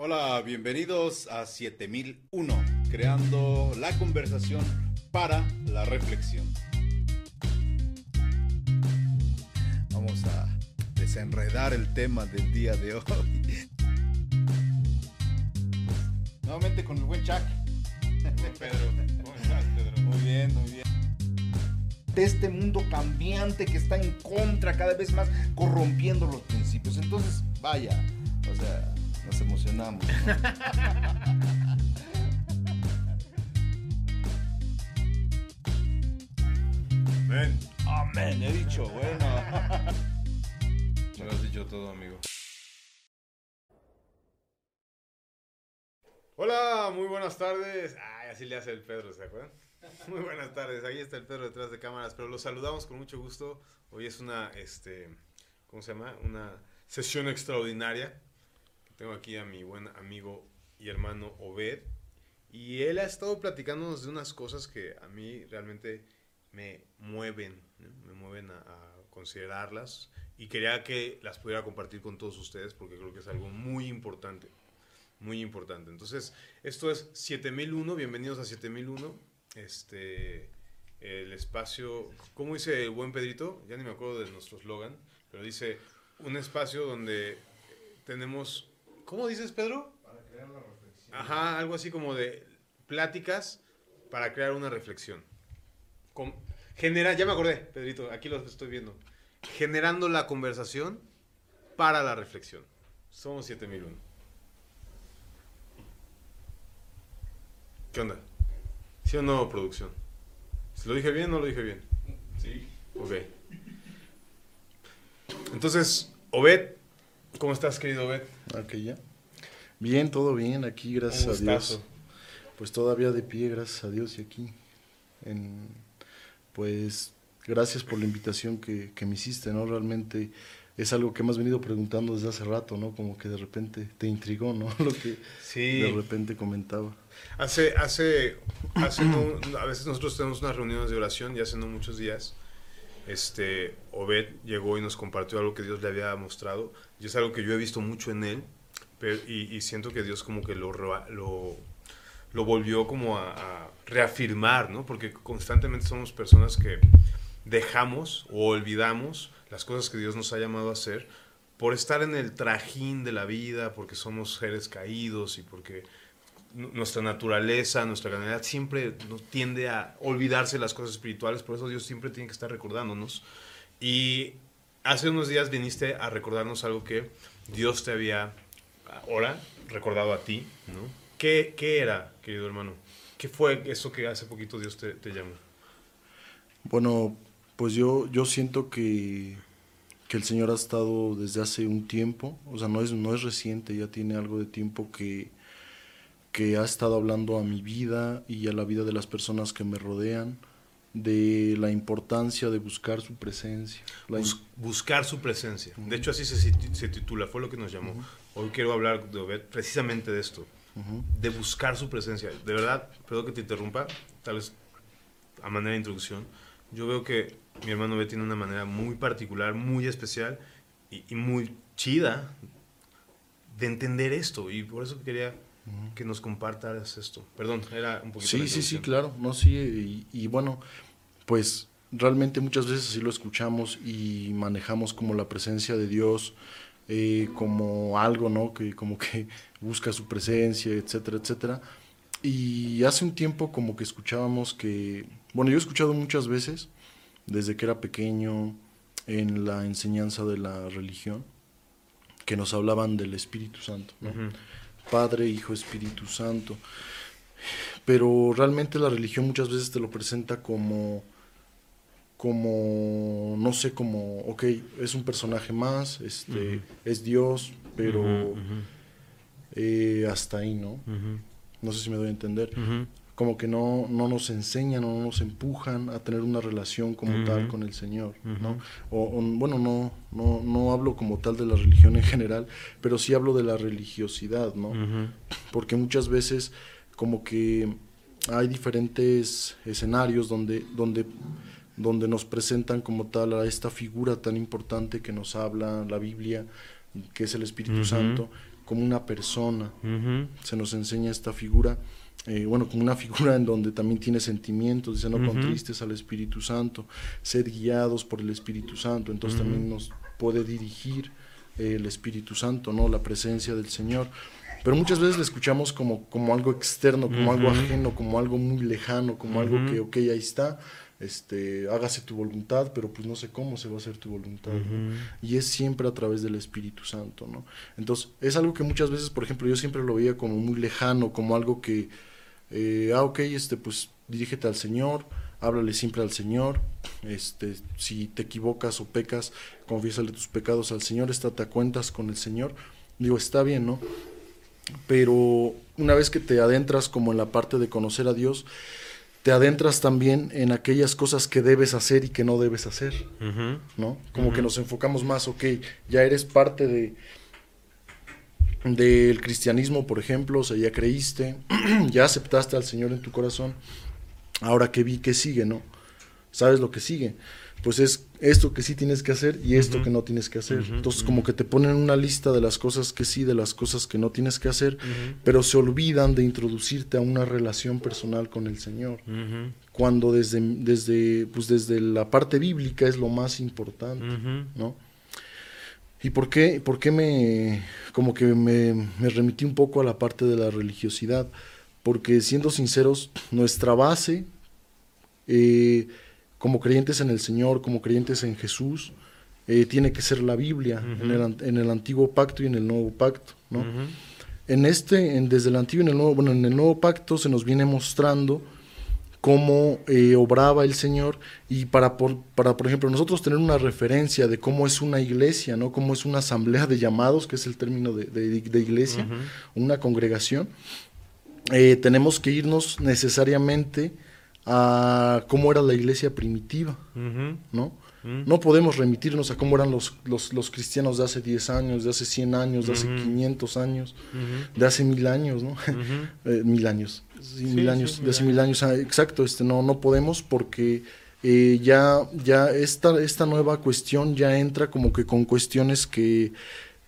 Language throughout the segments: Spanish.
Hola, bienvenidos a 7001, creando la conversación para la reflexión. Vamos a desenredar el tema del día de hoy. Nuevamente con el buen Chuck. Pedro, ¿cómo estás, Pedro? Muy bien, muy bien. De este mundo cambiante que está en contra cada vez más, corrompiendo los principios. Entonces, vaya, o sea, nos emocionamos. ¿no? Ven. Amén, he dicho, bueno. Me lo has dicho todo, amigo. Hola, muy buenas tardes. Ay, así le hace el Pedro, ¿se acuerdan? Muy buenas tardes. Ahí está el Pedro detrás de cámaras, pero los saludamos con mucho gusto. Hoy es una, este, ¿cómo se llama? Una sesión extraordinaria. Tengo aquí a mi buen amigo y hermano Obed. Y él ha estado platicándonos de unas cosas que a mí realmente me mueven, me mueven a, considerarlas. Y quería que las pudiera compartir con todos ustedes porque creo que es algo muy importante. Muy importante. Entonces, esto es 7001. Bienvenidos a 7001. Este, el espacio, ¿cómo dice el buen Pedrito? Ya ni me acuerdo de nuestro eslogan, pero dice un espacio donde tenemos, ¿cómo dices Pedro? Para crear la reflexión. Ajá, algo así como de pláticas para crear una reflexión. Con, genera, ya me acordé, Pedrito, aquí lo estoy viendo. Generando la conversación para la reflexión. Somos 7001. ¿Qué onda? ¿Sí o no, producción? ¿Se lo dije bien o no lo dije bien? Sí. Ok. Entonces, Obed, ¿cómo estás, querido Obed? Ok, ya. Bien, todo bien, aquí, gracias Un a Dios. Pues todavía de pie, gracias a Dios y aquí. En, pues gracias por la invitación que, que me hiciste, ¿no? Realmente es algo que me has venido preguntando desde hace rato, ¿no? Como que de repente te intrigó, ¿no? Lo que Sí. de repente comentaba. Hace, hace, hace no- a veces nosotros tenemos unas reuniones de oración y hace no muchos días, este, Obed llegó y nos compartió algo que Dios le había mostrado y es algo que yo he visto mucho en él pero- y, siento que Dios como que lo, lo, lo volvió como a, a reafirmar, ¿no? Porque constantemente somos personas que dejamos o olvidamos las cosas que Dios nos ha llamado a hacer por estar en el trajín de la vida, porque somos seres caídos y porque nuestra naturaleza, nuestra realidad siempre nos tiende a olvidarse las cosas espirituales, por eso Dios siempre tiene que estar recordándonos. Y hace unos días viniste a recordarnos algo que Dios te había ahora recordado a ti, ¿no? ¿Qué, qué era, querido hermano? ¿Qué fue eso que hace poquito Dios te, te llamó? Bueno, pues yo, yo siento que, que el Señor ha estado desde hace un tiempo, o sea, no es, no es reciente, ya tiene algo de tiempo que, que ha estado hablando a mi vida y a la vida de las personas que me rodean, de la importancia de buscar su presencia. Bus- buscar su presencia. De hecho, así se, se titula, fue lo que nos llamó. Hoy quiero hablar de Obed precisamente de esto, Ujú. de buscar su presencia. De verdad, perdón que te interrumpa, tal vez a manera de introducción. Yo veo que mi hermano Obed tiene una manera muy particular, muy especial y, y muy chida de entender esto. Y por eso quería que nos compartas esto. Perdón, era un poquito... Sí, sí, sí, claro, no, sí, y, y bueno, pues realmente muchas veces así lo escuchamos y manejamos como la presencia de Dios eh, como algo, ¿no? Que como que busca su presencia, etcétera, etcétera. Y hace un tiempo como que escuchábamos que, bueno, yo he escuchado muchas veces, desde que era pequeño, en la enseñanza de la religión, que nos hablaban del Espíritu Santo, ¿no? Ujú. Padre, Hijo, Espíritu Santo. Pero realmente la religión muchas veces te lo presenta como, como, no sé, como, ok, es un personaje más, este, es Dios, pero eh, hasta ahí, ¿no? No sé si me doy a entender. Como que no, no nos enseñan o no nos empujan a tener una relación como tal con el Señor. ¿no? O, o, bueno, no, no, no hablo como tal de la religión en general, pero sí hablo de la religiosidad, ¿no? Porque muchas veces como que hay diferentes escenarios donde, donde, donde nos presentan como tal a esta figura tan importante que nos habla la Biblia, que es el Espíritu. Santo, como una persona. Se nos enseña esta figura, eh, bueno, como una figura en donde también tiene sentimientos, dice, no contristes al Espíritu Santo, ser guiados por el Espíritu Santo, entonces también nos puede dirigir eh, el Espíritu Santo, ¿no? La presencia del Señor. Pero muchas veces le escuchamos como, como algo externo, como algo ajeno, como algo muy lejano, como algo que, ok, ahí está, este, hágase tu voluntad, pero pues no sé cómo se va a hacer tu voluntad. Y es siempre a través del Espíritu Santo, ¿no? Entonces, es algo que muchas veces, por ejemplo, yo siempre lo veía como muy lejano, como algo que, eh, ah, ok, este, pues dirígete al Señor, háblale siempre al Señor, este, si te equivocas o pecas, confiésale tus pecados al Señor, estate a cuentas con el Señor. Digo, está bien, ¿no? Pero una vez que te adentras como en la parte de conocer a Dios, te adentras también en aquellas cosas que debes hacer y que no debes hacer, ¿no? Como que nos enfocamos más, ok, ya eres parte de del cristianismo, por ejemplo, o sea, ya creíste, ya aceptaste al Señor en tu corazón, ahora que vi que sigue, ¿no? ¿Sabes lo que sigue? pues es esto que sí tienes que hacer y esto que no tienes que hacer. Entonces como que te ponen una lista de las cosas que sí, de las cosas que no tienes que hacer, pero se olvidan de introducirte a una relación personal con el Señor. Cuando desde, desde, pues desde la parte bíblica es lo más importante, ¿no? ¿Y por qué, por qué me, como que me, me remití un poco a la parte de la religiosidad? Porque siendo sinceros, nuestra base... Eh, como creyentes en el Señor, como creyentes en Jesús, eh, tiene que ser la Biblia en, el, en, el, antiguo pacto y en el nuevo pacto, ¿no? En este, en, desde el antiguo y en el nuevo, bueno, en el nuevo pacto se nos viene mostrando cómo eh, obraba el Señor. Y para por, para, por ejemplo, nosotros tener una referencia de cómo es una iglesia, ¿no? Cómo es una asamblea de llamados, que es el término de, de, iglesia, una congregación, eh, tenemos que irnos necesariamente a cómo era la iglesia primitiva, ¿no? No podemos remitirnos a cómo eran los, los, cristianos de hace 10 años, de hace 100 años, de hace 500 años, de hace mil años, ¿no? Eh, mil años, mil años, de hace mil años, exacto, este, no, no podemos porque eh, ya, ya esta, esta nueva cuestión ya entra como que con cuestiones que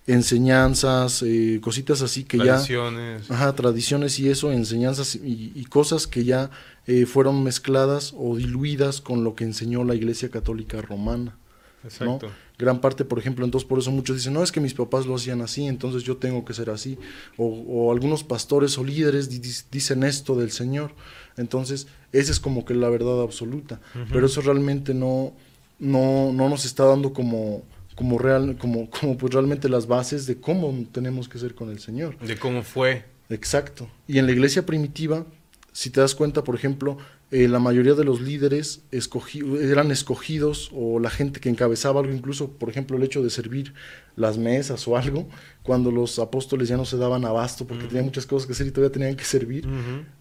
enseñanzas, eh, cositas así que ya... Tradiciones. Ajá, tradiciones y eso, enseñanzas y, cosas que ya eh, fueron mezcladas o diluidas con lo que enseñó la Iglesia Católica Romana. Exacto. Gran parte, por ejemplo, entonces por eso muchos dicen, no, es que mis papás lo hacían así, entonces yo tengo que ser así. O, algunos pastores o líderes dicen esto del Señor. Entonces, esa es como que la verdad absoluta. Pero eso realmente no, no, no nos está dando como como real como como pues realmente las bases de cómo tenemos que ser con el Señor de cómo fue exacto y en la iglesia primitiva si te das cuenta por ejemplo eh, la mayoría de los líderes eran escogidos o la gente que encabezaba algo incluso por ejemplo el hecho de servir las mesas o algo cuando los apóstoles ya no se daban abasto porque tenían muchas cosas que hacer y todavía tenían que servir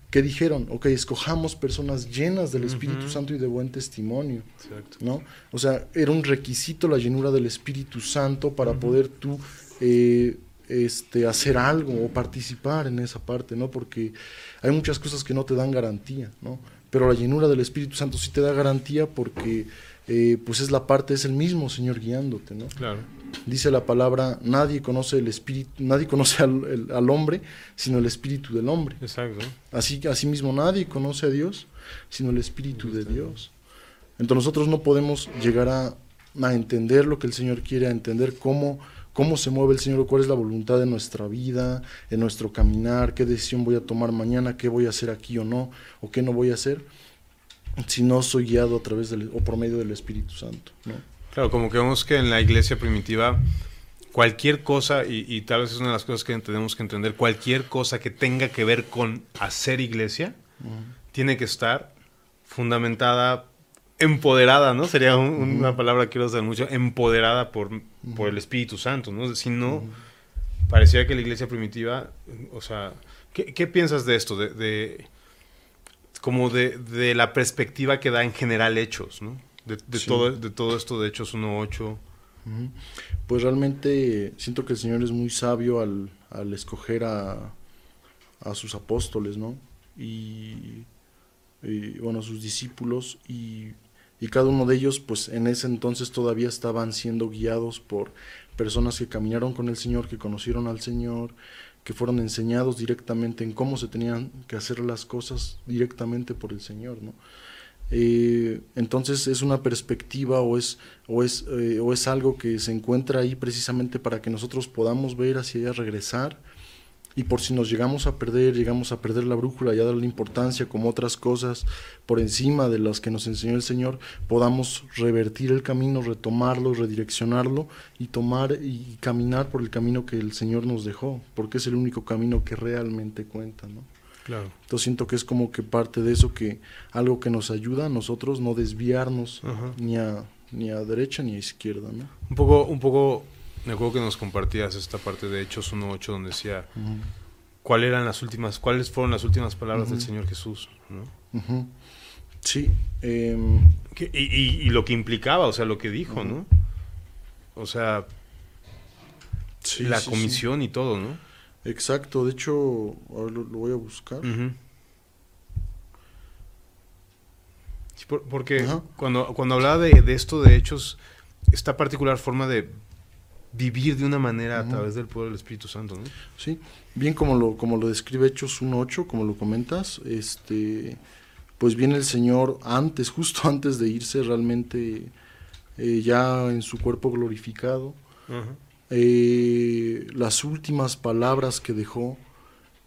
que dijeron, ok, escojamos personas llenas del Espíritu Santo y de buen testimonio, ¿no? O sea, era un requisito la llenura del Espíritu Santo para poder tú eh, este, hacer algo o participar en esa parte, ¿no? Porque hay muchas cosas que no te dan garantía, ¿no? Pero la llenura del Espíritu Santo sí te da garantía porque eh, pues es la parte, es el mismo Señor guiándote, ¿no? Claro dice la palabra, nadie conoce el espíritu, nadie conoce al, hombre, sino el espíritu del hombre. Exacto. Así, mismo nadie conoce a Dios, sino el espíritu de Dios. Entonces nosotros no podemos llegar a, entender lo que el Señor quiere, a entender cómo, cómo se mueve el Señor, cuál es la voluntad de nuestra vida, en nuestro caminar, qué decisión voy a tomar mañana, qué voy a hacer aquí o no, o qué no voy a hacer, si no soy guiado a través del, o por medio del Espíritu Santo. ¿no? Claro, como que vemos que en la iglesia primitiva cualquier cosa, y, tal vez es una de las cosas que tenemos que entender, cualquier cosa que tenga que ver con hacer iglesia, tiene que estar fundamentada, empoderada, ¿no? Sería una palabra que quiero usar mucho, empoderada por, por el Espíritu Santo, ¿no? Si no, parecía que la iglesia primitiva, o sea, ¿qué, piensas de esto? De, como de, de la perspectiva que da en general hechos, ¿no? de, todo, de todo esto de Hechos 1.8? Pues realmente siento que el Señor es muy sabio al, al escoger a, a, sus apóstoles, ¿no? Y, bueno, a sus discípulos y, Y cada uno de ellos, pues en ese entonces todavía estaban siendo guiados por personas que caminaron con el Señor, que conocieron al Señor, que fueron enseñados directamente en cómo se tenían que hacer las cosas directamente por el Señor, ¿no? Eh, entonces es una perspectiva o es, o, es, eh, o es algo que se encuentra ahí precisamente para que nosotros podamos ver hacia allá, regresar y por si nos llegamos a perder, llegamos a perder la brújula y a darle importancia como otras cosas por encima de las que nos enseñó el Señor, podamos revertir el camino, retomarlo, redireccionarlo y tomar y caminar por el camino que el Señor nos dejó, porque es el único camino que realmente cuenta, ¿no? Claro. Entonces siento que es como que parte de eso que algo que nos ayuda a nosotros no desviarnos Ajá. ni a ni a derecha ni a izquierda, ¿no? Un poco, un poco, me acuerdo que nos compartías esta parte de Hechos 1.8 donde decía cuál eran las últimas, cuáles fueron las últimas palabras del. Señor Jesús, ¿no? Sí, em, Que- y, y- y lo que implicaba, o sea, lo que dijo, ¿no? O sea, sí, la sí, sí. comisión y todo, ¿no? Exacto, de hecho, ahora lo, lo voy a buscar. Ujú. Sí, por- porque cuando, cuando hablaba de, de esto de hechos, esta particular forma de vivir de una manera a través del poder del Espíritu Santo, ¿no? Sí, bien como lo, como lo describe Hechos 1.8, como lo comentas, este, pues viene el Señor antes, justo antes de irse realmente eh, ya en su cuerpo glorificado, eh, las últimas palabras que dejó,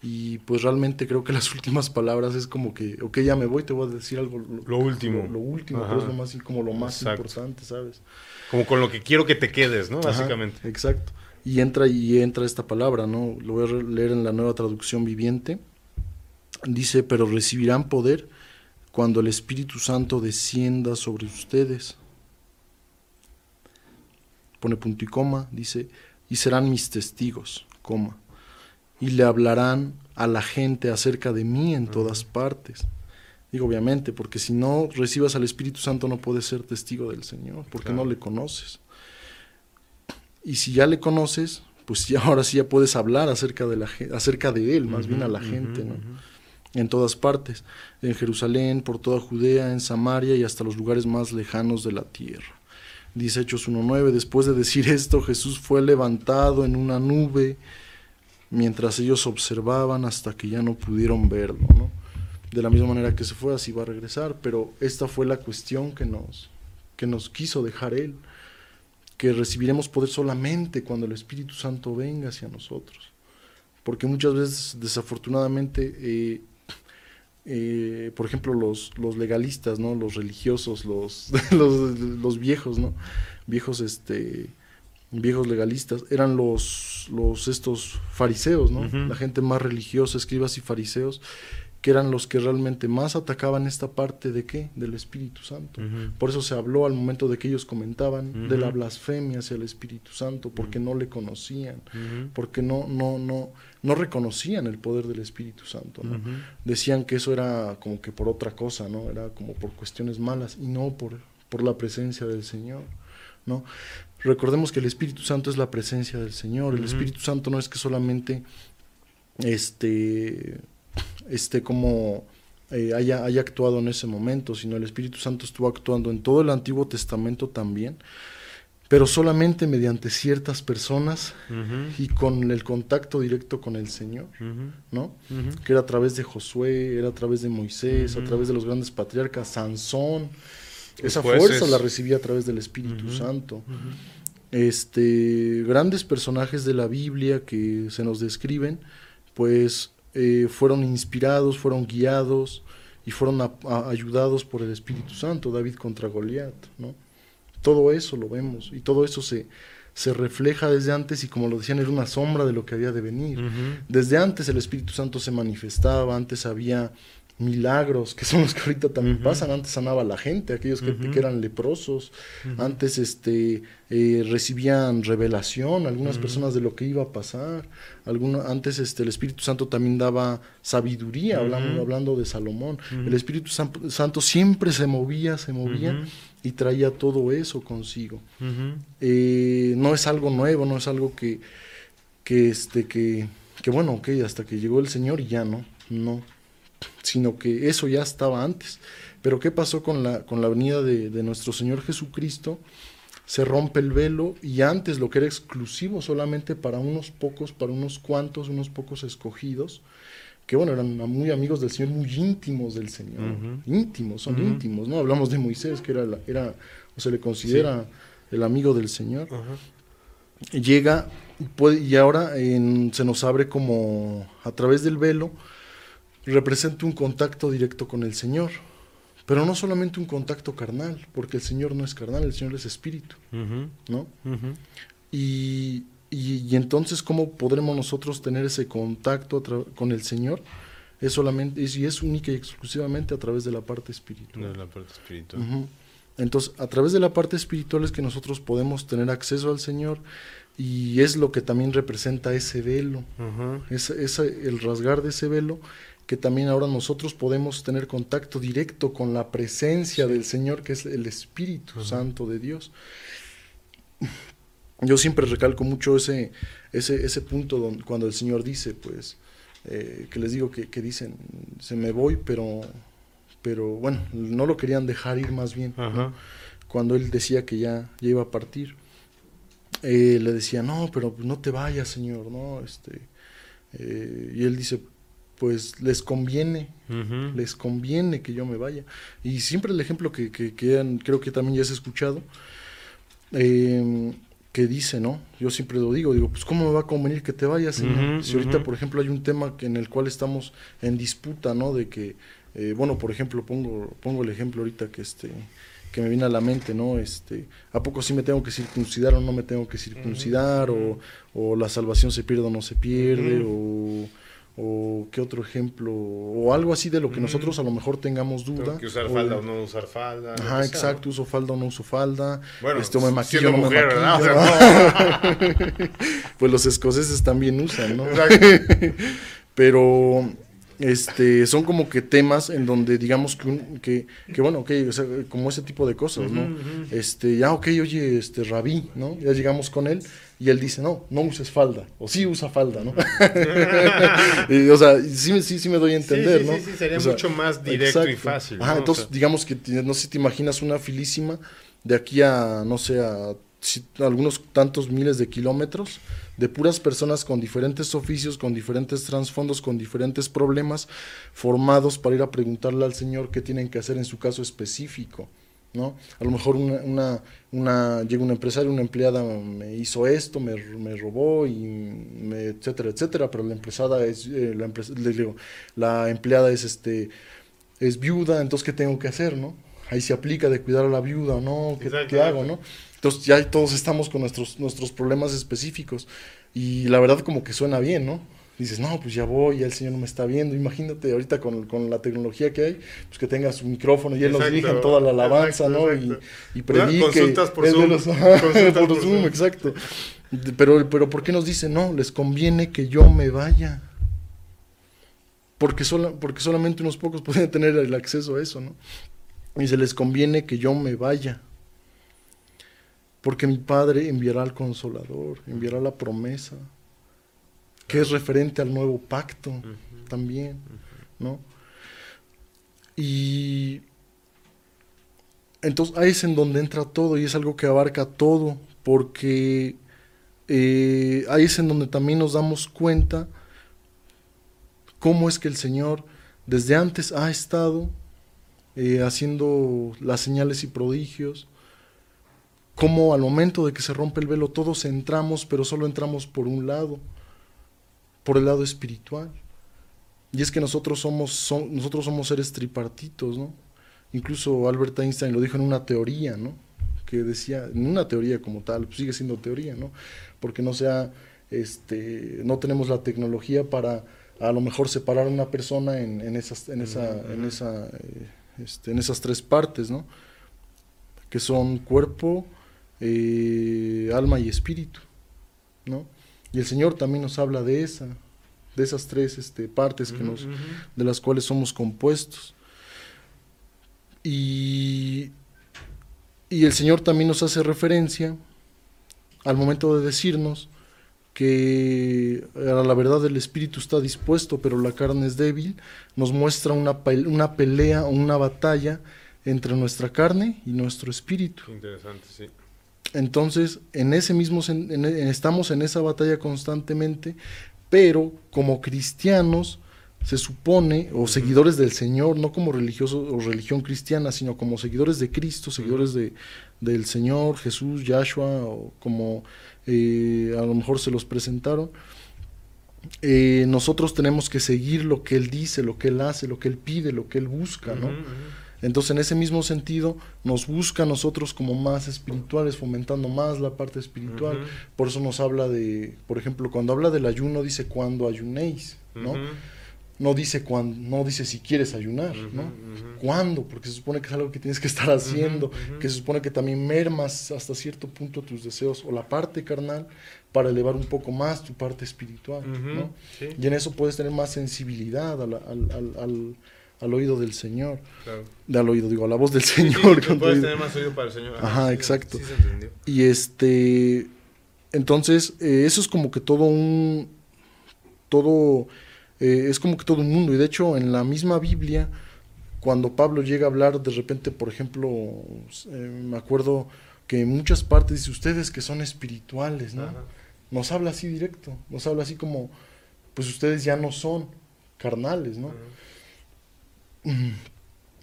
y pues realmente creo que las últimas palabras es como que, ok, ya me voy, te voy a decir algo. Lo último. Lo, lo último, pero es lo más, como lo más Exacto. importante, ¿sabes? Como con lo que quiero que te quedes, ¿no? Ajá, Básicamente. exacto. Y entra y entra esta palabra, ¿no? Lo voy a leer en la nueva traducción viviente. Dice, pero recibirán poder cuando el Espíritu Santo descienda sobre ustedes. Pone punto y coma, dice, y serán mis testigos, coma. Y le hablarán a la gente acerca de mí en todas partes. Digo, obviamente, porque si no recibas al Espíritu Santo no puedes ser testigo del Señor, porque Claro. no le conoces. Y si ya le conoces, pues ya ahora sí ya puedes hablar acerca de, la, acerca de Él, más bien a la gente. En todas partes, en Jerusalén, por toda Judea, en Samaria y hasta los lugares más lejanos de la tierra. Dice Hechos 1.9, después de decir esto, Jesús fue levantado en una nube mientras ellos observaban hasta que ya no pudieron verlo, ¿no? De la misma manera que se fue, así va a regresar, pero esta fue la cuestión que nos, que nos quiso dejar Él, que recibiremos poder solamente cuando el Espíritu Santo venga hacia nosotros. Porque muchas veces, desafortunadamente, eh, eh, por ejemplo, los, los legalistas, ¿no? Los religiosos, los, los, los viejos, ¿no? Viejos, este, viejos legalistas, eran los, los estos fariseos, ¿no? La gente más religiosa, escribas y fariseos, que eran los que realmente más atacaban esta parte de qué? Del Espíritu Santo. Por eso se habló al momento de que ellos comentaban de la blasfemia hacia el Espíritu Santo, porque no le conocían, porque no, no, no, no reconocían el poder del Espíritu Santo, ¿no? Decían que eso era como que por otra cosa, ¿no? Era como por cuestiones malas y no por, por la presencia del Señor, ¿no? Recordemos que el Espíritu Santo es la presencia del Señor. El. Espíritu Santo no es que solamente este, este como eh, haya, haya actuado en ese momento, sino el Espíritu Santo estuvo actuando en todo el Antiguo Testamento también, pero solamente mediante ciertas personas y con el contacto directo con el Señor. ¿no? Que era a través de Josué, era a través de Moisés, a través de los grandes patriarcas, Sansón. Esa fuerza la recibía a través del Espíritu. Santo. Este, grandes personajes de la Biblia que se nos describen, pues eh, fueron inspirados, fueron guiados y fueron a- a- ayudados por el Espíritu Santo. David contra Goliat, ¿no? Todo eso lo vemos y todo eso se, se refleja desde antes y como lo decían era una sombra de lo que había de venir. Desde antes el Espíritu Santo se manifestaba, antes había milagros, que son los que ahorita también pasan, antes sanaba la gente, aquellos que, eran leprosos, antes este, eh, recibían revelación, algunas personas de lo que iba a pasar, alguna, antes este, el Espíritu Santo también daba sabiduría, hablando, hablando de Salomón, el Espíritu San- Santo siempre se movía, se movía y traía todo eso consigo. Eh, no es algo nuevo, no es algo que, que este, que, que bueno, ok, hasta que llegó el Señor y ya no, no. Sino que eso ya estaba antes. Pero ¿qué pasó con la, con la venida de, de nuestro Señor Jesucristo? Se rompe el velo y antes lo que era exclusivo solamente para unos pocos, para unos cuantos, unos pocos escogidos, que bueno, eran muy amigos del Señor, muy íntimos del Señor, íntimos, son íntimos, ¿no? Hablamos de Moisés, que era, era o se le considera el amigo del Señor. Llega puede, y ahora se nos abre como a través del velo, representa un contacto directo con el Señor. Pero no solamente un contacto carnal, porque el Señor no es carnal, el Señor es espíritu, ¿no? y, y, entonces, ¿cómo podremos nosotros tener ese contacto con el Señor? Es solamente, y es única y exclusivamente a través de la parte espiritual. De la parte espiritual. Entonces, a través de la parte espiritual es que nosotros podemos tener acceso al Señor y es lo que también representa ese velo, el rasgar de ese velo que también ahora nosotros podemos tener contacto directo con la presencia del Señor, que es el Espíritu Santo de Dios. Yo siempre recalco mucho ese, ese, ese punto cuando el Señor dice, pues, eh, que les digo que, dicen, se me voy, pero, pero bueno, no lo querían dejar ir más bien. Cuando él decía que ya, ya iba a partir, eh, le decía, no, pero no te vayas, Señor, ¿no? Este, eh, y él dice, pues les conviene, les conviene que yo me vaya. Y siempre el ejemplo que, que, creo que también ya has escuchado, em, que dice, ¿no? Yo siempre lo digo, digo, pues ¿cómo me va a convenir que te vayas? si ahorita, por ejemplo, hay un tema en el cual estamos en disputa, ¿no? De que, eh, bueno, por ejemplo, pongo, pongo el ejemplo ahorita que este que me viene a la mente, ¿no? Este, ¿A poco sí me tengo que circuncidar o no me tengo que circuncidar? o, o, la salvación se pierde o no se pierde? o o qué otro ejemplo, o algo así de lo que nosotros a lo mejor tengamos duda. Tengo que usar falda o no usar falda. Ajá, exacto, uso falda o no uso falda. Bueno, este, me maquillo no mujer, me maquillo. pues los escoceses también usan, ¿no? Pero este son como que temas en donde digamos que, que, que, bueno, ok, o sea, como ese tipo de cosas, ¿no? Este, ya, ok, oye, este, rabí, ¿no? Ya llegamos con él y él dice, no, no uses falda, o sí usa falda, ¿no? o sea, sí, sí, sí me doy a entender, sí, ¿no? Sí, sí, sería mucho más directo y fácil. Ajá, entonces, digamos que, no sé si te imaginas una filísima de aquí a, no sé, a, algunos tantos miles de kilómetros, de puras personas con diferentes oficios, con diferentes trasfondos, con diferentes problemas, formados para ir a preguntarle al Señor qué tienen que hacer en su caso específico. ¿No? A lo mejor una, una, llega un empresario, una empleada me hizo esto, me, me robó, y me, etcétera, etcétera, pero la empresada es, eh, la, le digo, la empleada es, este, es viuda, entonces ¿qué tengo que hacer, no? Ahí se aplica de cuidar a la viuda o no, ¿qué, ¿qué hago, no? Entonces ya todos estamos con nuestros, nuestros problemas específicos y la verdad como que suena bien, ¿no? Dices, no, pues ya voy, ya el Señor no me está viendo. Imagínate ahorita con, con la tecnología que hay, pues que tengas un micrófono y Él nos dirige en toda la alabanza, ¿no? Y, y predique. Consultas por Zoom. por, Zoom, exacto. Pero, pero ¿por qué nos dice, no, les conviene que yo me vaya? Porque, sola, porque solamente unos pocos pueden tener el acceso a eso, ¿no? Y se les conviene que yo me vaya. Porque mi Padre enviará al consolador, enviará la promesa que es referente al nuevo pacto también, ¿no? Y entonces ahí es en donde entra todo y es algo que abarca todo, porque eh, ahí es en donde también nos damos cuenta cómo es que el Señor desde antes ha estado eh, haciendo las señales y prodigios, cómo al momento de que se rompe el velo todos entramos, pero solo entramos por un lado por el lado espiritual. Y es que nosotros somos, nosotros somos seres tripartitos, ¿no? Incluso Albert Einstein lo dijo en una teoría, ¿no? Que decía, en una teoría como tal, pues sigue siendo teoría, ¿no? Porque no sea, este, no tenemos la tecnología para a lo mejor separar a una persona en, en esas, en esa, en esa, eh, este, en esas tres partes, ¿no? Que son cuerpo, eh, alma y espíritu, ¿no? Y el Señor también nos habla de esa, de esas tres este, partes que nos, de las cuales somos compuestos. Y, y el Señor también nos hace referencia al momento de decirnos que a la verdad el espíritu está dispuesto, pero la carne es débil, nos muestra una, una pelea o una batalla entre nuestra carne y nuestro espíritu. Interesante, sí. Entonces, en ese mismo estamos en esa batalla constantemente, pero como cristianos se supone, o seguidores del Señor, no como religiosos o religión cristiana, sino como seguidores de Cristo, seguidores de, del Señor, Jesús, Yahshua, o como eh, a lo mejor se los presentaron. Eh, nosotros tenemos que seguir lo que Él dice, lo que Él hace, lo que Él pide, lo que Él busca, ¿no? Entonces, en ese mismo sentido, nos busca a nosotros como más espirituales, fomentando más la parte espiritual. Por eso nos habla de, por ejemplo, cuando habla del ayuno, dice cuando ayunéis, ¿no? No dice cuando, no dice si quieres ayunar, ¿no? ¿Cuándo? Porque se supone que es algo que tienes que estar haciendo, que se supone que también mermas hasta cierto punto tus deseos o la parte carnal para elevar un poco más tu parte espiritual, ¿no? Y en eso puedes tener más sensibilidad al, al al oído del Señor. Claro. Al oído, digo, a la voz del Señor. Sí, puedes tener más oído para el Señor. Ajá, exacto. y este, entonces, eh, eso es como que todo un, todo, eh, es como que todo un mundo. Y de hecho, en la misma Biblia, cuando Pablo llega a hablar, de repente, por ejemplo, eh, me acuerdo que en muchas partes dice, ustedes que son espirituales, ¿no? Nos habla así directo, nos habla así como, pues ustedes ya no son carnales, ¿no?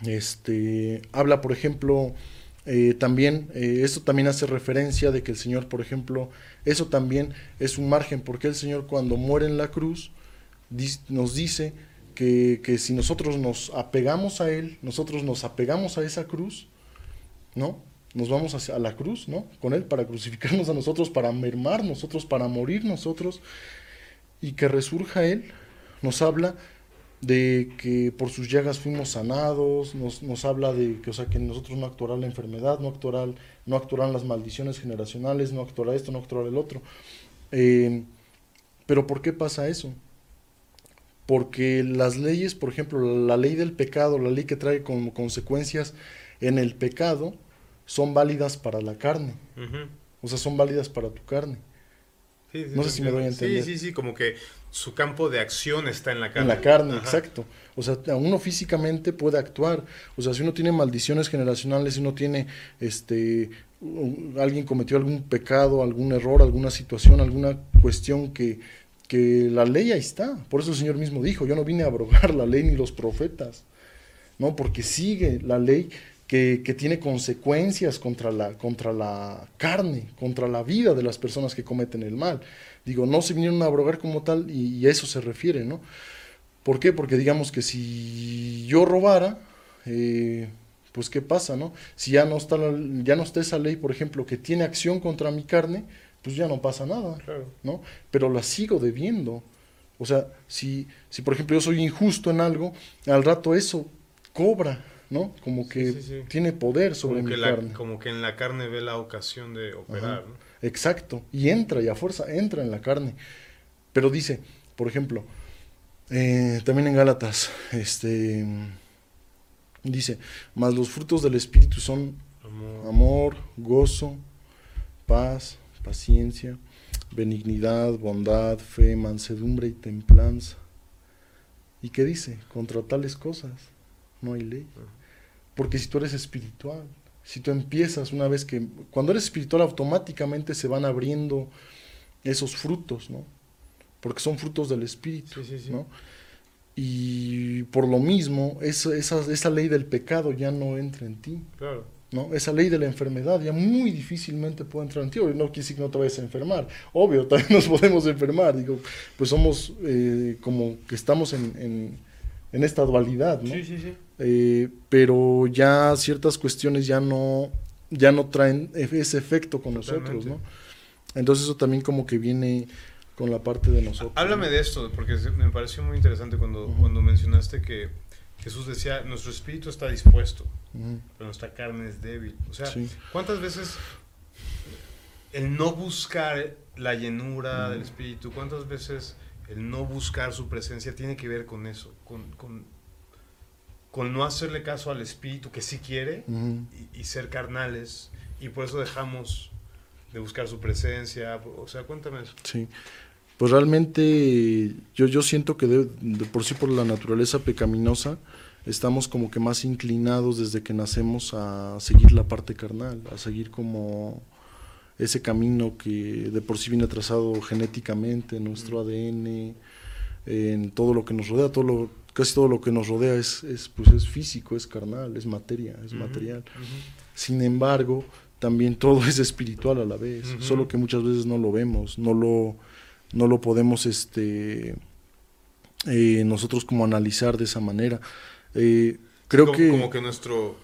Este, habla, por ejemplo, eh, también, eh, eso también hace referencia de que el Señor, por ejemplo, eso también es un margen, porque el Señor cuando muere en la cruz nos dice que, que, si nosotros nos apegamos a Él, nosotros nos apegamos a esa cruz, ¿no? Nos vamos hacia, a la cruz, ¿no? Con Él para crucificarnos a nosotros, para mermar nosotros, para morir nosotros, y que resurja Él, nos habla de que por sus llagas fuimos sanados, nos, nos, habla de que, o sea, que nosotros no actuará la enfermedad, no actuará, no actuarán las maldiciones generacionales, no actuará esto, no actuará el otro. Eh, pero ¿por qué pasa eso? Porque las leyes, por ejemplo, la ley del pecado, la ley que trae como consecuencias en el pecado, son válidas para la carne. O sea, son válidas para tu carne. No sé si me doy a entender. Sí, sí, sí, como que su campo de acción está en la carne. En la carne, exacto. O sea, uno físicamente puede actuar. O sea, si uno tiene maldiciones generacionales, si uno tiene, este, alguien cometió algún pecado, algún error, alguna situación, alguna cuestión que, que la ley ahí está. Por eso el Señor mismo dijo, yo no vine a abrogar la ley ni los profetas, ¿no? Porque sigue la ley que, que, tiene consecuencias contra la, contra la carne, contra la vida de las personas que cometen el mal. Digo, no se vinieron a abrogar como tal y, a eso se refiere, ¿no? ¿Por qué? Porque digamos que si yo robara, eh, pues ¿qué pasa, no? Si ya no, está ya no está esa ley, por ejemplo, que tiene acción contra mi carne, pues ya no pasa nada, ¿no? Pero la sigo debiendo. O sea, si, si por ejemplo yo soy injusto en algo, al rato eso cobra, ¿no? Como que tiene poder sobre mi carne. Como que en la carne ve la ocasión de operar, ¿no? Exacto. Y entra, y a fuerza entra en la carne. Pero dice, por ejemplo, eh, también en Gálatas, este, dice, mas los frutos del Espíritu son amor, gozo, paz, paciencia, benignidad, bondad, fe, mansedumbre y templanza. ¿Y qué dice? Contra tales cosas no hay ley. Porque si tú eres espiritual, si tú empiezas una vez que, cuando eres espiritual automáticamente se van abriendo esos frutos, ¿no? Porque son frutos del espíritu, ¿no? Y por lo mismo, esa, esa, esa, ley del pecado ya no entra en ti. Claro. ¿no? Esa ley de la enfermedad ya muy difícilmente puede entrar en ti. No quiere decir que no te vayas a enfermar. Obvio, también nos podemos enfermar. Digo, pues somos eh, como que estamos en, en, en, esta dualidad, ¿no? Sí, sí, sí. Eh, pero ya ciertas cuestiones ya no, ya no traen ese efecto con nosotros, ¿no? Entonces eso también como que viene con la parte de nosotros. Háblame de esto, porque me pareció muy interesante cuando, cuando mencionaste que Jesús decía, nuestro espíritu está dispuesto, pero nuestra carne es débil. O sea, ¿cuántas veces el no buscar la llenura del espíritu, cuántas veces el no buscar su presencia tiene que ver con eso, con, con con no hacerle caso al espíritu que sí quiere y, ser carnales y por eso dejamos de buscar su presencia? O sea, cuéntame eso. Sí. Pues realmente yo, yo siento que de, de por sí por la naturaleza pecaminosa estamos como que más inclinados desde que nacemos a seguir la parte carnal, a seguir como ese camino que de por sí viene trazado genéticamente en nuestro ADN, en todo lo que nos rodea, todo lo, casi todo lo que nos rodea es, es, pues es físico, es carnal, es materia, es material. Sin embargo, también todo es espiritual a la vez, solo que muchas veces no lo vemos, no lo, no lo podemos este, eh, nosotros como analizar de esa manera. Eh, creo como, que... Como que nuestro,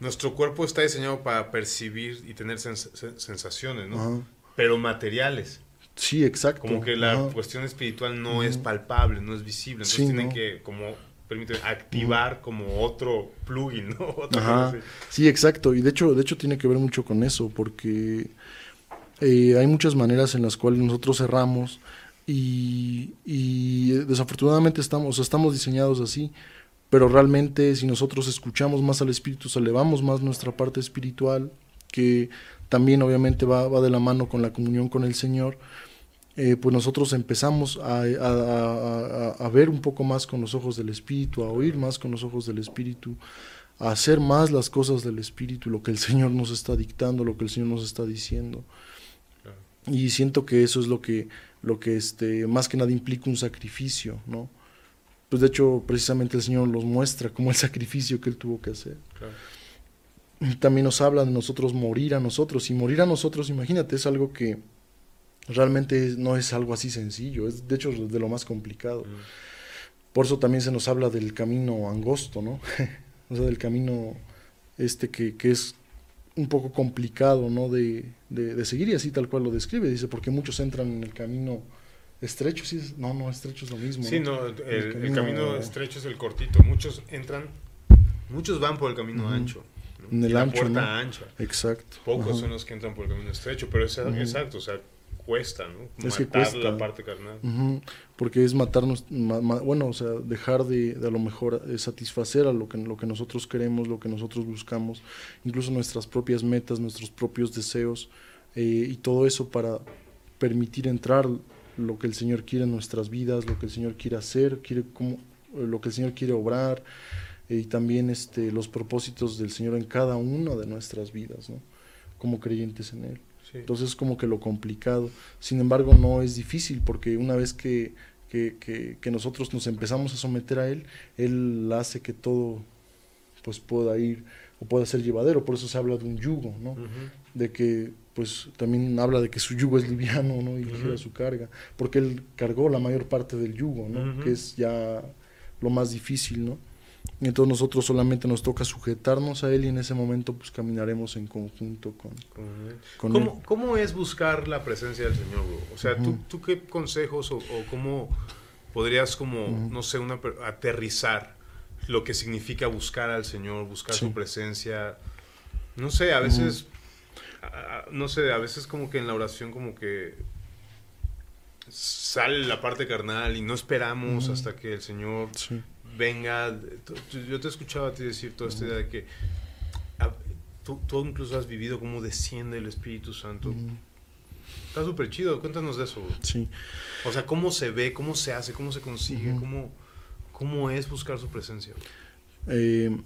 nuestro cuerpo está diseñado para percibir y tener sens sensaciones, ¿no? Pero materiales. Sí, exacto. Como que la Ajá. cuestión espiritual no es palpable, no es visible. Entonces Sí, tienen ¿no? que, como, permíteme, activar como otro plugin, ¿no? Otra Ajá. cosa. Sí, exacto. Y de hecho, de hecho tiene que ver mucho con eso, porque eh, hay muchas maneras en las cuales nosotros cerramos y, y desafortunadamente estamos, o sea, estamos diseñados así. Pero realmente si nosotros escuchamos más al Espíritu, elevamos más nuestra parte espiritual, que también obviamente va, va de la mano con la comunión con el Señor, eh, pues nosotros empezamos a, a- a- a- a ver un poco más con los ojos del Espíritu, a oír más con los ojos del Espíritu, a hacer más las cosas del Espíritu, lo que el Señor nos está dictando, lo que el Señor nos está diciendo. Claro. Y siento que eso es lo que, lo que este, más que nada implica un sacrificio, ¿no? Pues de hecho, precisamente el Señor nos muestra como el sacrificio que Él tuvo que hacer. Claro. También nos habla de nosotros morir a nosotros. Y morir a nosotros, imagínate, es algo que realmente no es algo así sencillo, es de hecho de lo más complicado. Mm. Por eso también se nos habla del camino angosto, ¿no? o sea, del camino este que, que es un poco complicado, ¿no? De, de, de seguir y así tal cual lo describe. Dice, porque muchos entran en el camino estrecho, sí, es- no, no, estrecho es lo mismo. Sí, ¿no? no, el, El el camino- estrecho es el cortito. Muchos entran, muchos van por el camino ancho. ¿No? En el Y la ancho, puerta ¿no? ancha. Exacto. Pocos Ajá. son los que entran por el camino estrecho, pero es exacto, o sea, cuesta, ¿no? Es que Matar cuesta. la parte carnal. Porque es matarnos, ma- ma- bueno, o sea, dejar de, de a lo mejor eh, satisfacer a lo que, lo que nosotros queremos, lo que nosotros buscamos, incluso nuestras propias metas, nuestros propios deseos, eh, y todo eso para permitir entrar lo que el Señor quiere en nuestras vidas, lo que el Señor quiere hacer, quiere como, eh, lo que el Señor quiere obrar, y también este, los propósitos del Señor en cada una de nuestras vidas, ¿no? como creyentes en Él. Sí. Entonces es como que lo complicado. Sin embargo, no es difícil porque una vez que, que, que- que nosotros nos empezamos a someter a Él, Él hace que todo pues pueda ir o pueda ser llevadero. Por eso se habla de un yugo, ¿no? De que pues también habla de que su yugo es liviano, ¿no? Y ligera su carga. Porque Él cargó la mayor parte del yugo, ¿no? Que es ya lo más difícil, ¿no? Entonces nosotros solamente nos toca sujetarnos a Él y en ese momento pues caminaremos en conjunto con, Con él. ¿Cómo, ¿Cómo es buscar la presencia del Señor, bro? O sea, ¿tú, tú qué consejos o, o cómo podrías como, no sé, una, aterrizar lo que significa buscar al Señor, buscar Sí. su presencia? No sé, a veces, a- no sé, a veces como que en la oración como que sale la parte carnal y no esperamos hasta que el Señor Sí. Venga. Yo te escuchaba a ti decir toda esta idea de que a- tú, tú incluso has vivido cómo desciende el Espíritu Santo. Está súper chido, cuéntanos de eso. bro. Sí. O sea, cómo se ve, cómo se hace, cómo se consigue, cómo, cómo es buscar su presencia. Eh,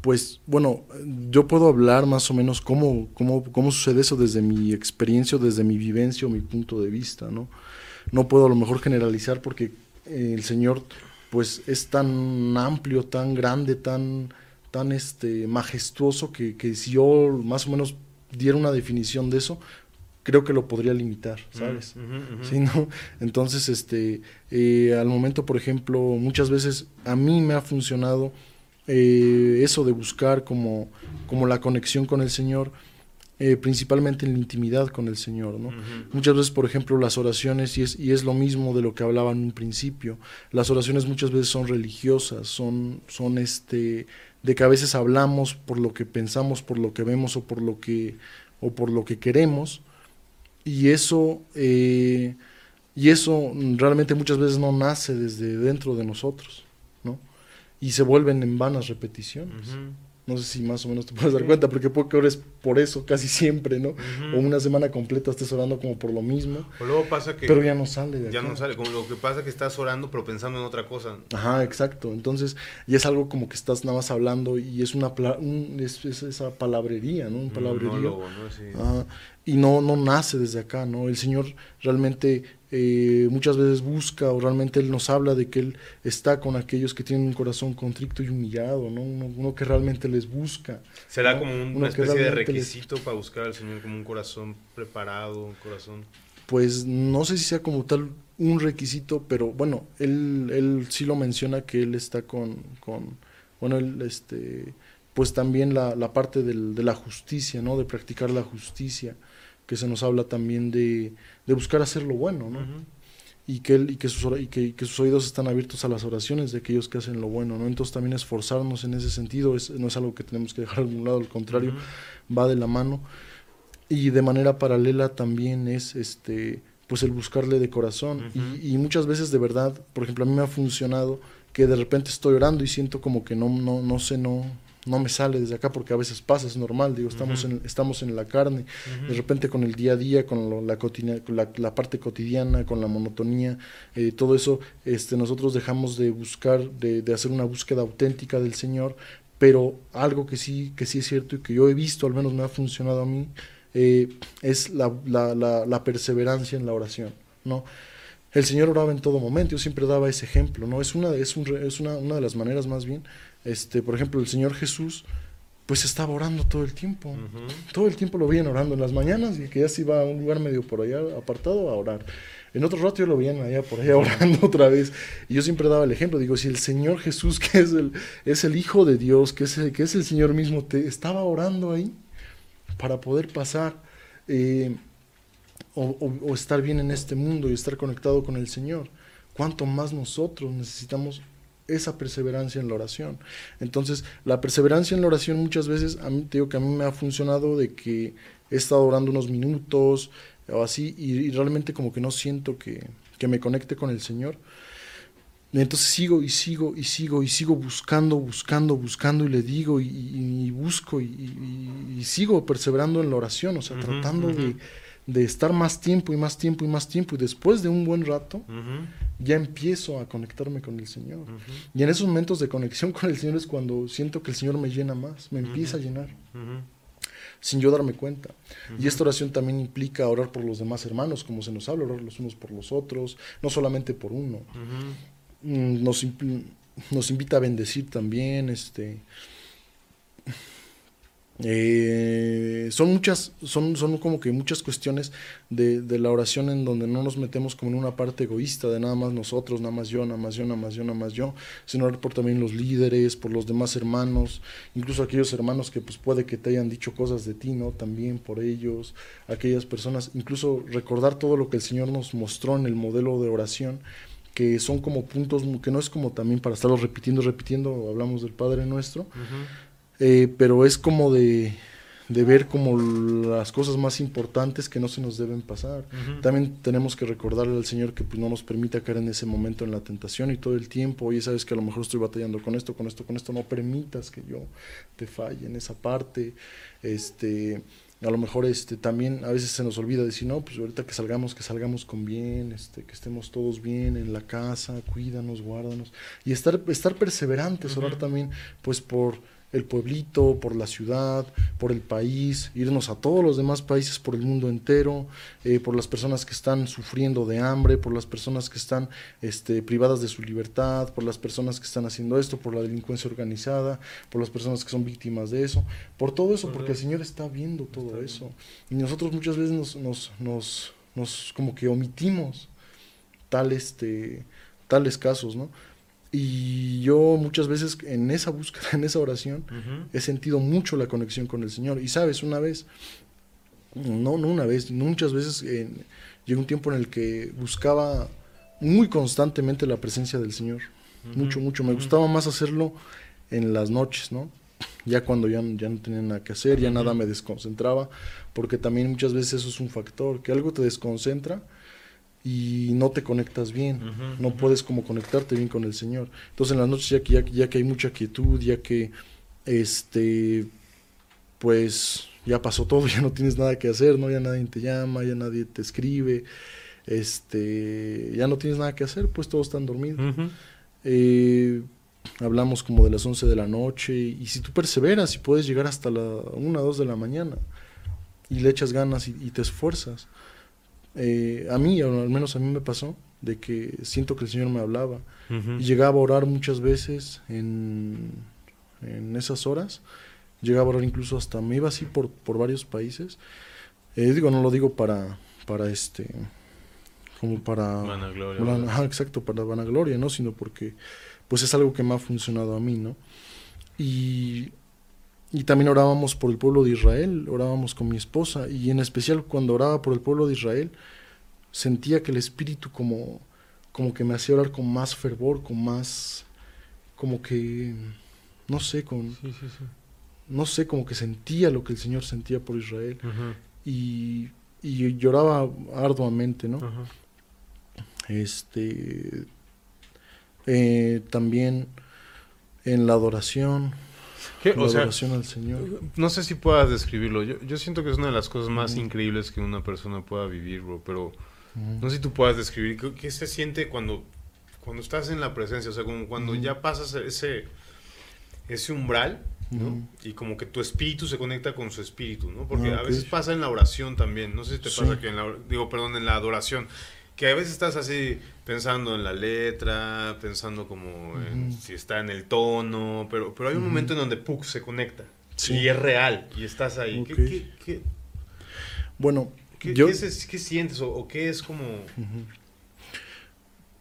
pues bueno, yo puedo hablar más o menos cómo, cómo, cómo sucede eso desde mi experiencia, desde mi vivencia o mi punto de vista, ¿no? No puedo a lo mejor generalizar porque el Señor pues es tan amplio, tan grande, tan, tan este, majestuoso que, que si yo más o menos diera una definición de eso, creo que lo podría limitar, ¿sabes? Ujú, ujú. Sí, ¿no? Entonces, este, eh, al momento, por ejemplo, muchas veces a mí me ha funcionado eh, eso de buscar como, como la conexión con el Señor, eh, principalmente en la intimidad con el Señor, ¿no? Muchas veces, por ejemplo, las oraciones, y es, y es lo mismo de lo que hablaba en un principio, las oraciones muchas veces son religiosas, son, son este, de que a veces hablamos por lo que pensamos, por lo que vemos o por lo que, o por lo que queremos, y eso, eh, y eso realmente muchas veces no nace desde dentro de nosotros, ¿no? Y se vuelven en vanas repeticiones. No sé si más o menos te puedes dar cuenta, porque que ores por eso casi siempre, ¿no? O una semana completa estés orando como por lo mismo. O luego pasa que... Pero ya no sale de Ya acá. no sale, como lo que pasa que estás orando pero pensando en otra cosa. Ajá, exacto. Entonces, y es algo como que estás nada más hablando y es una un- es, es esa palabrería, ¿no? Un palabrerío. monólogo, ¿no? Sí. Ajá. y no, no nace desde acá, ¿no? El Señor realmente eh, muchas veces busca o realmente Él nos habla de que Él está con aquellos que tienen un corazón contrito y humillado, ¿no? Uno, uno que realmente les busca. Será ¿no? como Uno una especie de les- requisito para buscar al Señor como un corazón preparado, un corazón... Pues no sé si sea como tal un requisito, pero bueno, él, él sí lo menciona que él está con, con bueno, él, este, pues también la, la parte del- de la justicia, ¿no? De practicar la justicia, que se nos habla también de, de buscar hacer lo bueno, ¿no? Y que él y que sus y que, y que sus oídos están abiertos a las oraciones de aquellos que hacen lo bueno no entonces también esforzarnos en ese sentido es, no es algo que tenemos que dejar a un lado al contrario va de la mano. Y de manera paralela también es este pues el buscarle de corazón. Y, y muchas veces de verdad por ejemplo a mí me ha funcionado que de repente estoy orando y siento como que no no no sé no no me sale desde acá porque a veces pasa es normal digo estamos en estamos en la carne de repente con el día a día, con lo- la, cotina- con la, la parte cotidiana, con la monotonía, eh, todo eso, este, nosotros dejamos de buscar, de, de hacer una búsqueda auténtica del Señor, pero algo que sí, que sí es cierto y que yo he visto, al menos me ha funcionado a mí, eh, es la, la, perseverancia en la oración, ¿no? El Señor oraba en todo momento, yo siempre daba ese ejemplo, ¿no? Es una, es un es una, una de las maneras más bien, este, por ejemplo, el Señor Jesús, pues estaba orando todo el tiempo. Todo el tiempo lo veían orando en las mañanas y que ya se iba a un lugar medio por allá apartado a orar. En otro rato yo lo veían allá por allá orando otra vez. Y yo siempre daba el ejemplo, digo, si el Señor Jesús, que es el, es el Hijo de Dios, que es el, que es el Señor mismo, te estaba orando ahí para poder pasar eh, o, o- o estar bien en este mundo y estar conectado con el Señor, cuánto más nosotros necesitamos esa perseverancia en la oración. Entonces, la perseverancia en la oración muchas veces, a mí te digo que a mí me ha funcionado de que he estado orando unos minutos o así y, y realmente como que no siento que, que me conecte con el Señor. Entonces sigo y sigo y sigo y sigo buscando, buscando, buscando y le digo y, y- y busco y, y- sigo perseverando en la oración, o sea, tratando de, de estar más tiempo y más tiempo y más tiempo y después de un buen rato ya empiezo a conectarme con el Señor. Y en esos momentos de conexión con el Señor es cuando siento que el Señor me llena más, me empieza a llenar, sin yo darme cuenta. Y esta oración también implica orar por los demás hermanos, como se nos habla, orar los unos por los otros, no solamente por uno. Mm, Nos, nos invita a bendecir también, este... eh, son muchas, son, son como que muchas cuestiones de, de la oración en donde no nos metemos como en una parte egoísta de nada más nosotros, nada más yo, nada más yo, nada más yo, nada más yo, sino por también los líderes, por los demás hermanos, incluso aquellos hermanos que pues puede que te hayan dicho cosas de ti, ¿no? También por ellos, aquellas personas, incluso recordar todo lo que el Señor nos mostró en el modelo de oración, que son como puntos, que no es como también para estarlos repitiendo, repitiendo, hablamos del Padre Nuestro. Eh, pero es como de, de ver como las cosas más importantes que no se nos deben pasar. También tenemos que recordarle al Señor que pues, no nos permita caer en ese momento en la tentación y todo el tiempo, oye, sabes que a lo mejor estoy batallando con esto, con esto, con esto, no permitas que yo te falle en esa parte. Este, a lo mejor este, también a veces se nos olvida decir, no, pues ahorita que salgamos, que salgamos con bien, este, que estemos todos bien en la casa, cuídanos, guárdanos. Y estar, estar perseverantes, orar Ujú. también pues por el pueblito, por la ciudad, por el país, irnos a todos los demás países por el mundo entero, eh, por las personas que están sufriendo de hambre, por las personas que están este, privadas de su libertad, por las personas que están haciendo esto, por la delincuencia organizada, por las personas que son víctimas de eso, por todo eso, porque el Señor está viendo todo eso. Y nosotros muchas veces nos, nos, nos, nos como que omitimos tal, este, tales casos, ¿no? Y yo muchas veces en esa búsqueda, en esa oración, he sentido mucho la conexión con el Señor. Y sabes, una vez, no, no una vez, muchas veces eh, llegó un tiempo en el que buscaba muy constantemente la presencia del Señor. Mucho, mucho. Me gustaba más hacerlo en las noches, ¿no? Ya cuando ya, ya no tenía nada que hacer, ya nada me desconcentraba, porque también muchas veces eso es un factor, que algo te desconcentra y no te conectas bien, no puedes como conectarte bien con el Señor. Entonces en las noches ya que, ya, ya que hay mucha quietud, ya que este pues ya pasó todo, ya no tienes nada que hacer, ¿no? Ya nadie te llama, ya nadie te escribe, este, ya no tienes nada que hacer, pues todos están dormidos. Eh, hablamos como de las 11 de la noche y si tú perseveras y puedes llegar hasta la 1 2 de la mañana y le echas ganas y, te esfuerzas. Eh, a mí, al menos a mí me pasó, de que siento que el Señor me hablaba y llegaba a orar muchas veces en, en esas horas, llegaba a orar incluso hasta, me iba así por, por varios países. Eh, digo, no lo digo para, para este, como para... Vanagloria. exacto, para vanagloria, ¿no? Sino porque pues es algo que me ha funcionado a mí, ¿no? Y, y también orábamos por el pueblo de Israel, orábamos con mi esposa, y en especial cuando oraba por el pueblo de Israel, sentía que el Espíritu como, como que me hacía orar con más fervor, con más, como que, no sé, con... No sé, como que sentía lo que el Señor sentía por Israel. y, y lloraba arduamente, ¿no? Este, eh, también en la adoración, al Señor. No sé si puedas describirlo. Yo, yo siento que es una de las cosas más increíbles que una persona pueda vivir, bro. Pero no sé si tú puedas describir qué, se siente cuando, cuando estás en la presencia. O sea, como cuando ya pasas ese, ese umbral. ¿no? Y como que tu espíritu se conecta con su espíritu, ¿no? Porque ah, a veces pasa en la oración también. No sé si te pasa que en la, digo, perdón, en la adoración que a veces estás así pensando en la letra, pensando como en si está en el tono, pero, pero hay un momento en donde Puck se conecta. Y es real y estás ahí. ¿Qué, bueno, ¿qué, yo... ¿qué, sientes o, qué es como...?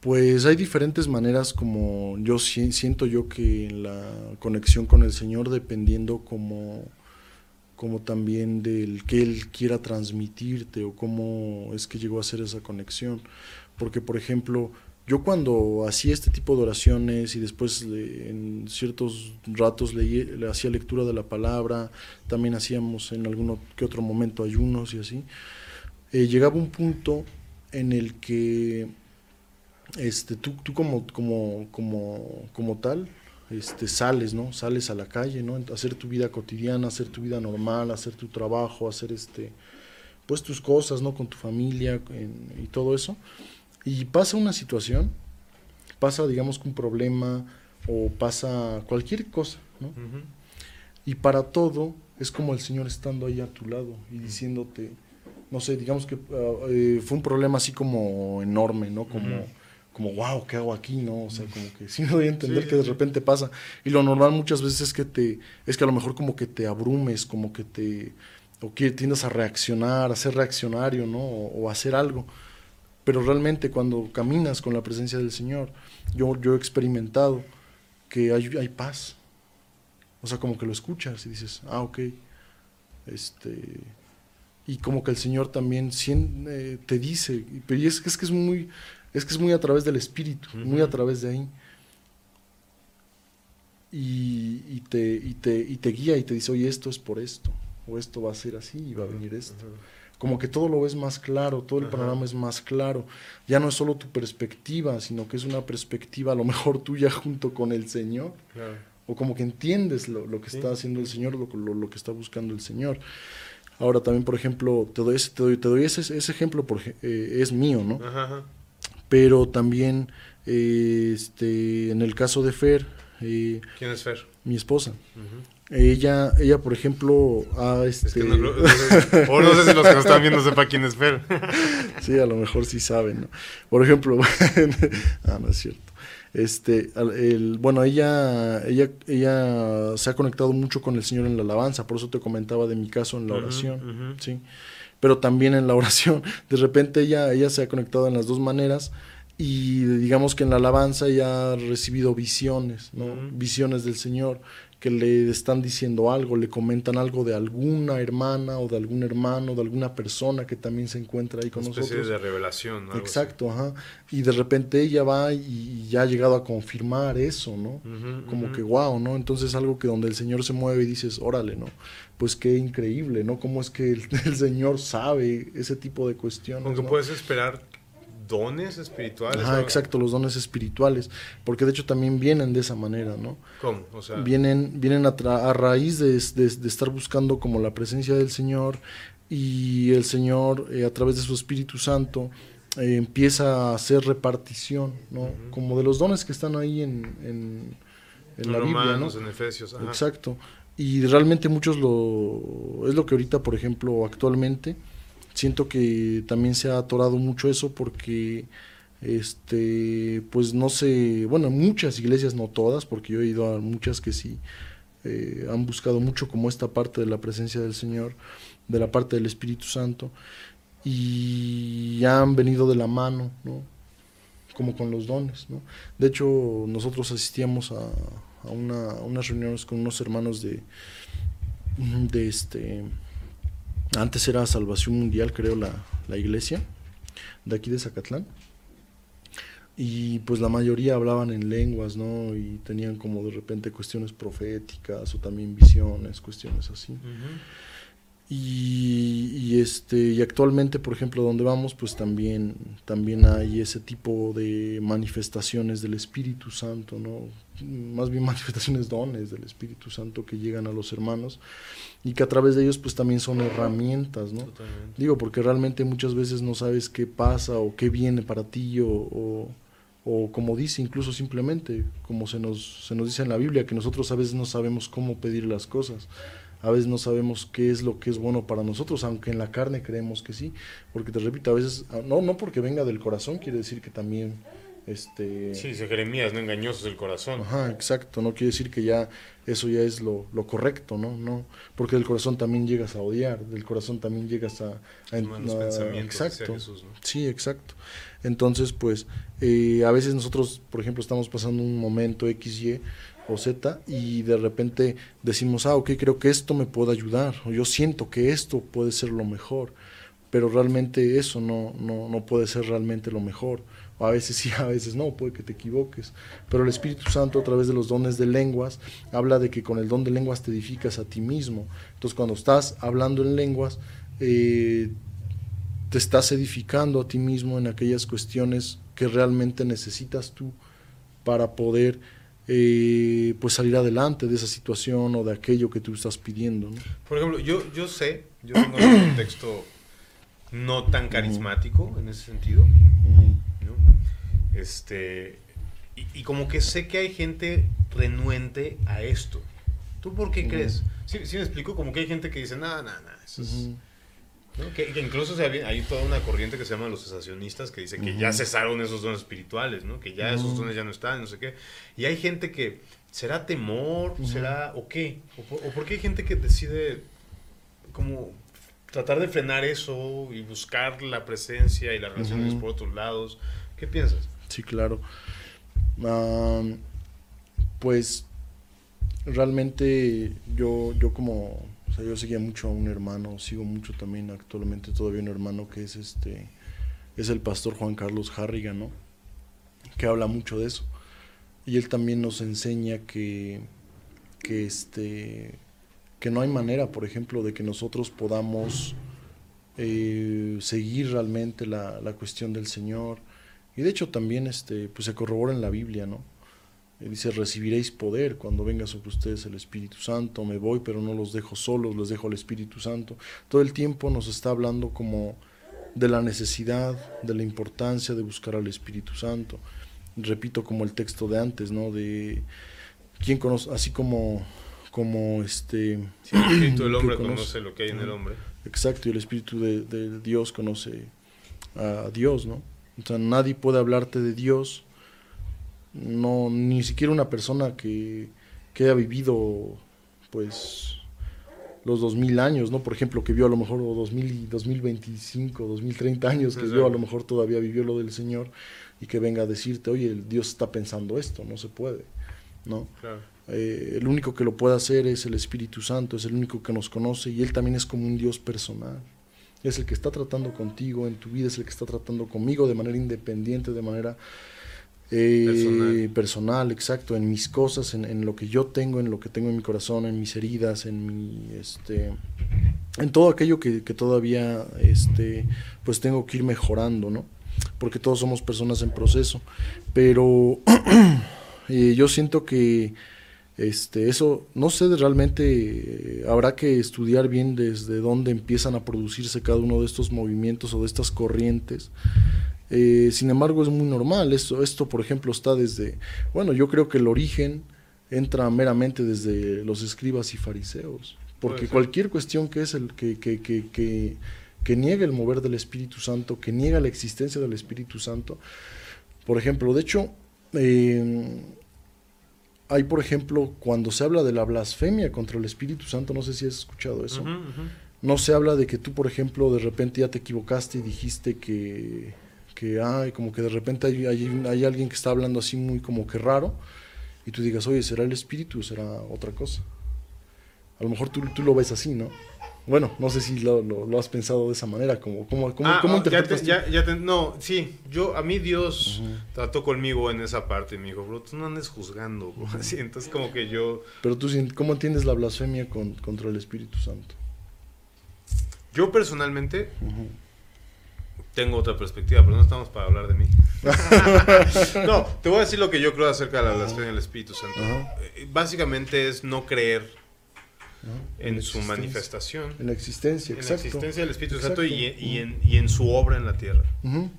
Pues hay diferentes maneras como yo siento yo que la conexión con el Señor dependiendo como como también del que él quiera transmitirte o cómo es que llegó a hacer esa conexión. Porque, por ejemplo, yo cuando hacía este tipo de oraciones y después en ciertos ratos le hacía lectura de la palabra, también hacíamos en algún que otro momento ayunos y así, eh, llegaba un punto en el que este, tú, tú como, como, como, como tal, este, sales, ¿no? Sales a la calle, ¿no? Hacer tu vida cotidiana, hacer tu vida normal, hacer tu trabajo, hacer este, pues tus cosas, ¿no? Con tu familia y todo eso. Y pasa una situación, pasa, digamos, un problema o pasa cualquier cosa, ¿no? Y para todo es como el Señor estando ahí a tu lado y diciéndote, no sé, digamos que ah, eh, fue un problema así como enorme, ¿no? Como como, wow, ¿qué hago aquí? ¿No? O sea, como que sí me doy a entender que de repente pasa. Y lo normal muchas veces es que te, es que a lo mejor como que te abrumes, como que te, o que tiendas a reaccionar, a ser reaccionario, ¿no? O, hacer algo. Pero realmente cuando caminas con la presencia del Señor, yo, yo he experimentado que hay, hay paz. O sea, como que lo escuchas y dices, ah, ok. Este, y como que el Señor también eh, te dice, pero es, es que es muy, es que es muy a través del espíritu, muy a través de ahí. Y, te, te, te guía y te dice, oye, esto es por esto, o esto va a ser así y va a venir esto. Como que todo lo ves más claro, todo el panorama es más claro. Ya no es solo tu perspectiva, sino que es una perspectiva a lo mejor tuya junto con el Señor. O como que entiendes lo, que está haciendo el Señor, lo, lo, que está buscando el Señor. Ahora también, por ejemplo, te doy ese, te doy, te doy ese, ese ejemplo, porque eh, es mío, ¿no? Ajá, pero también este, en el caso de Fer. Eh, ¿Quién es Fer? Mi esposa. Ella, ella, por ejemplo, ha este... no, o no sé si los que nos están viendo sepan quién es Fer. sí, a lo mejor sí saben, ¿no? Por ejemplo, ah, no es cierto. Este, el, bueno, ella, ella, ella se ha conectado mucho con el Señor en la alabanza, por eso te comentaba de mi caso en la oración, sí pero también en la oración. De repente ella, ella se ha conectado en las dos maneras y digamos que en la alabanza ella ha recibido visiones, ¿no? Visiones del Señor que le están diciendo algo, le comentan algo de alguna hermana o de algún hermano, de alguna persona que también se encuentra ahí con Una especie nosotros. de revelación. Exacto, ajá. Y de repente ella va y ya ha llegado a confirmar eso, ¿no? Como que wow, ¿no? Entonces algo que donde el Señor se mueve y dices, órale, ¿no? pues qué increíble, ¿no? Cómo es que el, Señor sabe ese tipo de cuestiones. Aunque puedes esperar dones espirituales. Ajá, ¿no? exacto, los dones espirituales, porque de hecho también vienen de esa manera, ¿no? ¿Cómo? O sea, Vienen, vienen a, tra- a raíz de, de- de estar buscando como la presencia del Señor y el Señor eh, a través de su Espíritu Santo eh, empieza a hacer repartición, ¿no? Como de los dones que están ahí en, en, en la Biblia, ¿no? Romanos, en Efesios. ajá. Exacto. Y realmente muchos lo... Es lo que ahorita, por ejemplo, actualmente, siento que también se ha atorado mucho eso porque, este, pues no sé, bueno, en muchas iglesias, no todas, porque yo he ido a muchas que sí eh, han buscado mucho como esta parte de la presencia del Señor, de la parte del Espíritu Santo, y han venido de la mano, ¿no? Como con los dones, ¿no? De hecho, nosotros asistíamos a, a una, unas reuniones con unos hermanos de, de este, antes era Salvación Mundial, creo, la, la iglesia, de aquí de Zacatlán. Y pues la mayoría hablaban en lenguas, ¿no? Y tenían como de repente cuestiones proféticas o también visiones, cuestiones así. Ujú. Y, y, este y actualmente por ejemplo donde vamos pues también también hay ese tipo de manifestaciones del Espíritu Santo no más bien manifestaciones dones del Espíritu Santo que llegan a los hermanos y que a través de ellos pues también son herramientas no Totalmente. digo porque realmente muchas veces no sabes qué pasa o qué viene para ti o, o, o como dice incluso simplemente como se nos se nos dice en la Biblia que nosotros a veces no sabemos cómo pedir las cosas a veces no sabemos qué es lo que es bueno para nosotros, aunque en la carne creemos que sí, porque te repito, a veces, ah, no, no porque venga del corazón, quiere decir que también, este... Sí, dice Jeremías, no engañosos el corazón. Ajá, exacto, no quiere decir que ya eso ya es lo, lo correcto, ¿no? No, porque del corazón también llegas a odiar, del corazón también llegas a... a- Malos a- pensamientos, decía exacto, Jesús, ¿no? sí, exacto. Entonces, pues, eh, a veces nosotros, por ejemplo, estamos pasando un momento X, Y o Z y de repente decimos, ah, ok, creo que esto me puede ayudar, o yo siento que esto puede ser lo mejor, pero realmente eso no, no, no puede ser realmente lo mejor. A veces sí, a veces no, puede que te equivoques. Pero el Espíritu Santo a través de los dones de lenguas habla de que con el don de lenguas te edificas a ti mismo. Entonces cuando estás hablando en lenguas, eh, te estás edificando a ti mismo en aquellas cuestiones que realmente necesitas tú para poder eh, pues salir adelante de esa situación o de aquello que tú estás pidiendo. ¿no? Por ejemplo, yo, yo sé, yo tengo un contexto no tan carismático en ese sentido, ¿no? Este, y, y como que sé que hay gente renuente a esto. ¿Tú por qué Ujú. crees? Sí, sí me explico, como que hay gente que dice, nada, nada, nada, eso es... Que, que incluso hay toda una corriente que se llama los cesacionistas que dice que ya cesaron esos dones espirituales, ¿no? Que ya esos dones ya no están, no sé qué. Y hay gente que, ¿será temor? ¿Será o qué? ¿O por, o por qué hay gente que decide como tratar de frenar eso y buscar la presencia y las relaciones por otros lados? ¿Qué piensas? Sí, claro. Pues realmente yo, yo como, yo seguía mucho a un hermano, sigo mucho también actualmente todavía un hermano que es este, es el pastor Juan Carlos Harrigan, ¿no? Que habla mucho de eso. Y él también nos enseña que, que este, que no hay manera, por ejemplo, de que nosotros podamos eh, seguir realmente la, la cuestión del Señor. Y de hecho también este, pues se corrobora en la Biblia, ¿no? Dice, recibiréis poder cuando venga sobre ustedes el Espíritu Santo. Me voy, pero no los dejo solos, les dejo al Espíritu Santo. Todo el tiempo nos está hablando como de la necesidad, de la importancia de buscar al Espíritu Santo. Repito como el texto de antes, ¿no? De quién conoce, así como, como este, Si el espíritu del hombre conoce- conoce lo que hay en el hombre. Exacto, y el Espíritu de, de Dios conoce a Dios, ¿no? O sea, nadie puede hablarte de Dios, no, ni siquiera una persona que, que haya vivido, pues, los 2000 años, ¿no? Por ejemplo, que vio a lo mejor o 2000, y 2025, 2030 años, que Exacto. vio a lo mejor todavía vivió lo del Señor y que venga a decirte, oye, el Dios está pensando esto, no se puede, ¿no? Claro. Eh, el único que lo puede hacer es el Espíritu Santo, es el único que nos conoce y Él también es como un Dios personal. Es el que está tratando contigo en tu vida, es el que está tratando conmigo de manera independiente, de manera eh, Personal. exacto, en mis cosas, en, lo que yo tengo, en lo que tengo en mi corazón, en mis heridas, en mi, este, en todo aquello que, que todavía, este, pues tengo que ir mejorando, ¿no? porque todos somos personas en proceso. Pero eh, yo siento que este, eso, no sé, realmente eh, habrá que estudiar bien desde dónde empiezan a producirse cada uno de estos movimientos o de estas corrientes. Eh, sin embargo, es muy normal. Esto, esto, por ejemplo, está desde, bueno, yo creo que el origen entra meramente desde los escribas y fariseos. Porque cualquier cuestión que es el que, que, que, que, que niega el mover del Espíritu Santo, que niega la existencia del Espíritu Santo, por ejemplo, de hecho, eh, hay, por ejemplo, cuando se habla de la blasfemia contra el Espíritu Santo, no sé si has escuchado eso, no se habla de que tú, por ejemplo, de repente ya te equivocaste y dijiste que, que ay, como que de repente hay, hay, alguien que está hablando así muy como que raro, y tú digas, oye, ¿será el Espíritu o será otra cosa? A lo mejor tú, tú lo ves así, ¿no? Bueno, no sé si lo, lo, has pensado de esa manera, como, como, como, ah, ¿cómo oh, ya ya, No, sí, yo, a mí Dios trató conmigo en esa parte, me dijo, bro, tú no andes juzgando, así, entonces como que yo... Pero tú, ¿cómo entiendes la blasfemia con, contra el Espíritu Santo? Yo personalmente tengo otra perspectiva, pero no estamos para hablar de mí. no, te voy a decir lo que yo creo acerca de la blasfemia del Espíritu Santo. Eh, básicamente es no creer en, su manifestación. En la existencia, en la existencia del Espíritu Santo y, en, y, en, su obra en la tierra.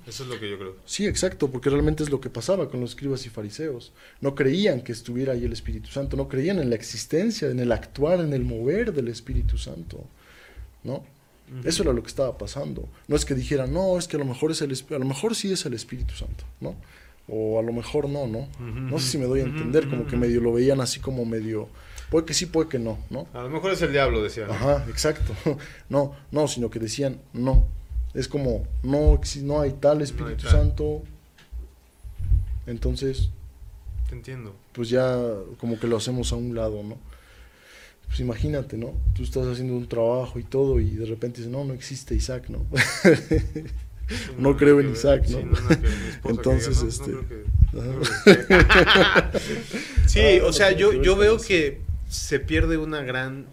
Eso es lo que yo creo. Sí, exacto, porque realmente es lo que pasaba con los escribas y fariseos. No creían que estuviera ahí el Espíritu Santo, no creían en la existencia, en el actuar, en el mover del Espíritu Santo. ¿No? Eso era lo que estaba pasando. No es que dijeran, no, es que a lo mejor es el a lo mejor sí es el Espíritu Santo, ¿no? O a lo mejor no, ¿no? No sé si me doy a entender, como que medio lo veían así como medio Puede que sí, puede que no, ¿no? A lo mejor es el diablo, decían. Ajá, exacto. No, no, sino que decían no. Es como, no, no hay tal Espíritu Santo. Entonces. Te entiendo. Pues ya como que lo hacemos a un lado, ¿no? Pues imagínate, ¿no? Tú estás haciendo un trabajo y todo y de repente dices, no, no existe Isaac, ¿no? no, creo en Isaac, ¿no? Entonces, este... sí, o sea, yo, yo veo que se pierde una gran...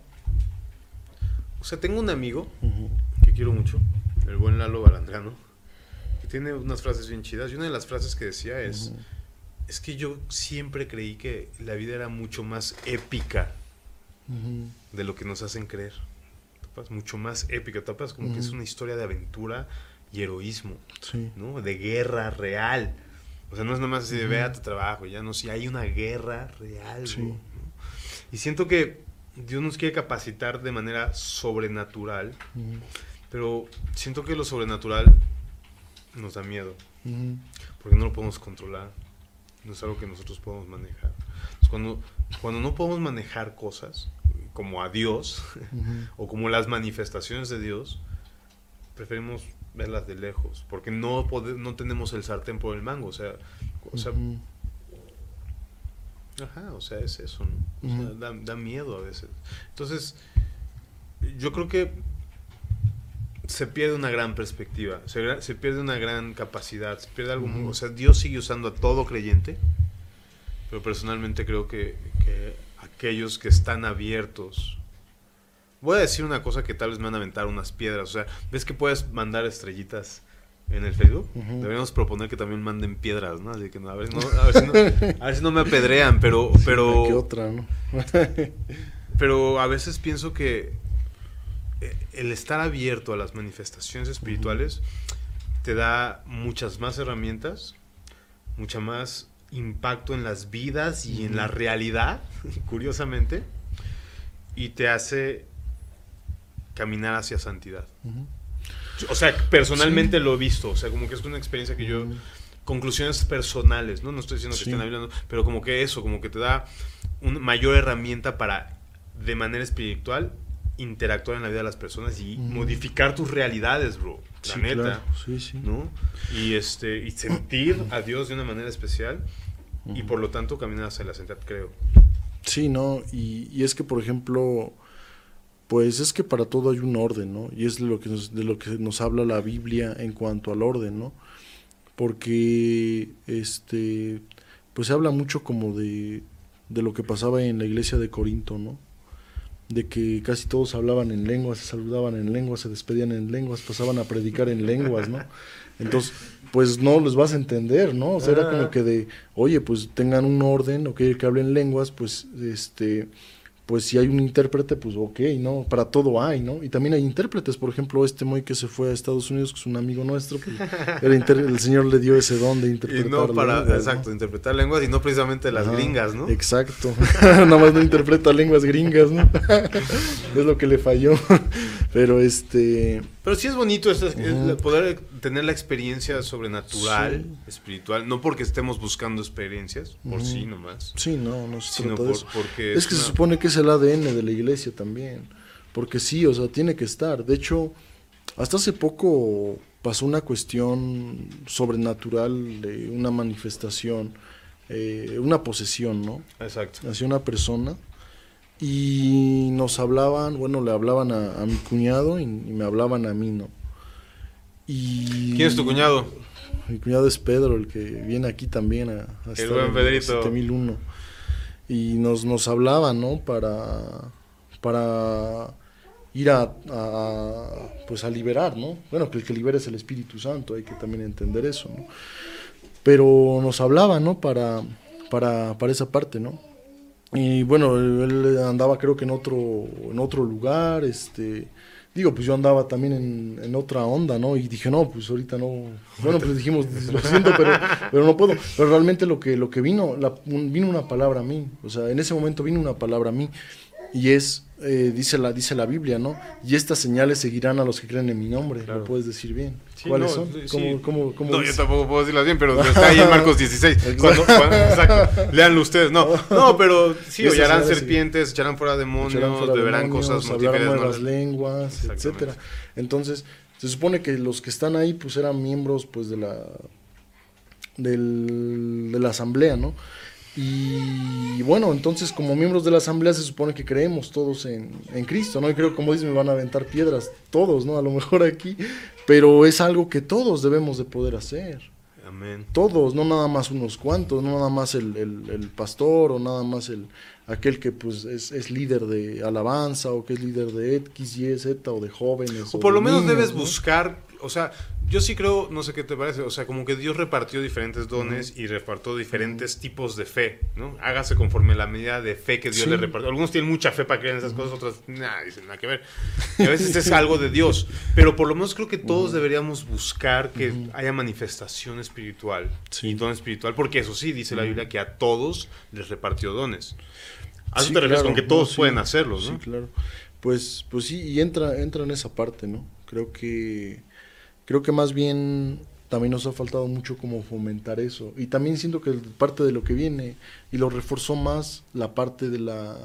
O sea, tengo un amigo que quiero mucho, el buen Lalo Balandrano, que tiene unas frases bien chidas. Y una de las frases que decía es, es que yo siempre creí que la vida era mucho más épica de lo que nos hacen creer. Mucho más épica, tapas como que es una historia de aventura y heroísmo, ¿no? De guerra real. O sea, no es nomás así de ve a tu trabajo, ya no, si hay una guerra real. Y siento que Dios nos quiere capacitar de manera sobrenatural, pero siento que lo sobrenatural nos da miedo, porque no lo podemos controlar, no es algo que nosotros podemos manejar. cuando, cuando no podemos manejar cosas, como a Dios, o como las manifestaciones de Dios, preferimos verlas de lejos, porque no, no tenemos el sartén por el mango, o sea, o sea Ajá, o sea, es eso, ¿no? da, miedo a veces. Entonces, yo creo que se pierde una gran perspectiva, se, pierde una gran capacidad, se pierde algo O sea, Dios sigue usando a todo creyente, pero personalmente creo que, que aquellos que están abiertos Voy a decir una cosa que tal vez me van a aventar unas piedras. O sea, ¿ves que puedes mandar estrellitas en el Facebook? Deberíamos proponer que también manden piedras, ¿no? Así que a, ver, si no, me apedrean, pero... pero ¿Qué otra, no? pero a veces pienso que eh, el estar abierto a las manifestaciones espirituales te da muchas más herramientas, mucha más impacto en las vidas y en la realidad, curiosamente, y te hace caminar hacia santidad. O sea, personalmente lo he visto, o sea, como que es una experiencia que yo... Conclusiones personales, ¿no? No estoy diciendo que estén hablando, pero como que eso, como que te da una mayor herramienta para, de manera espiritual, interactuar en la vida de las personas y modificar tus realidades, bro. La neta. Sí, sí. ¿no? Y, este, y sentir a Dios de una manera especial y por lo tanto caminar hacia la santidad, creo. Sí, ¿no? Y, y es que, por ejemplo, pues es que para todo hay un orden, ¿no? Y es de lo que nos, de lo que nos habla la Biblia en cuanto al orden, ¿no? Porque este pues se habla mucho como de, de lo que pasaba en la iglesia de Corinto, ¿no? de que casi todos hablaban en lenguas, se saludaban en lenguas, se despedían en lenguas, pasaban a predicar en lenguas, ¿no? Entonces, pues no les vas a entender, ¿no? O sea, era como que de, oye, pues tengan un orden, ok, que hablen lenguas, pues, este, pues si hay un intérprete, pues ok, ¿no? Para todo hay, ¿no? Y también hay intérpretes, por ejemplo, este Moy que se fue a Estados Unidos, que es un amigo nuestro, pues, el Señor le dio ese don de interpretar Y no para, exacto, interpretar lenguas y no precisamente las gringas, ¿no? Exacto, nada más no interpreta lenguas gringas, ¿no? es lo que le falló, pero este... Pero sí es bonito poder tener la experiencia sobrenatural, espiritual, no porque estemos buscando experiencias, por sí nomás. Sí, no, no se trata de eso. porque es, que se supone que es el ADN de la iglesia también, porque sí, o sea, tiene que estar. De hecho, hasta hace poco pasó una cuestión sobrenatural de una manifestación, eh, una posesión, ¿no? Exacto. Hacia una persona y nos hablaban, bueno, le hablaban a, mi cuñado y, me hablaban a mí, ¿no? Y ¿Quién es tu cuñado? Mi cuñado es Pedro, el que viene aquí también a, a el buen Pedrito. 7001. Y nos, nos hablaban, ¿no? Para, para ir a, pues a liberar, ¿no? Bueno, que el que libera es el Espíritu Santo, hay que también entender eso, ¿no? Pero nos hablaban, ¿no? Para, para, para esa parte, ¿no? Y bueno, él andaba creo que en otro, en otro lugar, este, digo, pues yo andaba también en, en, otra onda, ¿no? Y dije, no, pues ahorita no, bueno, pues dijimos, lo siento, pero, pero no puedo. Pero realmente lo que, lo que vino, la, vino una palabra a mí, o sea, en ese momento vino una palabra a mí, y es, eh, dice, la, dice la Biblia, ¿no? Y estas señales seguirán a los que creen en mi nombre, lo puedes decir bien. ¿Cuáles son? ¿Cómo, cómo, no, yo tampoco puedo decirlas bien, pero está ahí en Marcos 16. exacto. Leanlo ustedes. No, no pero sí, hollarán serpientes, echarán fuera demonios, beberán cosas hablarán las lenguas, etcétera. Entonces, se supone que los que están ahí, pues eran miembros, pues, de la, del, de la asamblea, ¿no? Y bueno, entonces como miembros de la asamblea se supone que creemos todos en, en, Cristo, ¿no? Y creo, como dicen, me van a aventar piedras todos, ¿no? A lo mejor aquí, pero es algo que todos debemos de poder hacer. Amén. Todos, no nada más unos cuantos, no nada más el, el, pastor o nada más el aquel que pues es, es, líder de alabanza o que es líder de X, Y, Z o de jóvenes. O, por lo menos debes buscar, o sea, yo sí creo, no sé qué te parece, o sea, como que Dios repartió diferentes dones y repartió diferentes tipos de fe, ¿no? Hágase conforme la medida de fe que Dios le repartió. Algunos tienen mucha fe para creer en esas cosas, otros, nada, dicen nada que ver. Y a veces es algo de Dios, pero por lo menos creo que todos deberíamos buscar que haya manifestación espiritual y don espiritual, porque eso sí, dice la Biblia que a todos les repartió dones. A eso te refieres con que todos pueden hacerlos, ¿no? Sí, claro. Pues, pues sí, y entra, entra en esa parte, ¿no? Creo que creo que más bien también nos ha faltado mucho como fomentar eso. Y también siento que parte de lo que viene, y lo reforzó más la parte de la,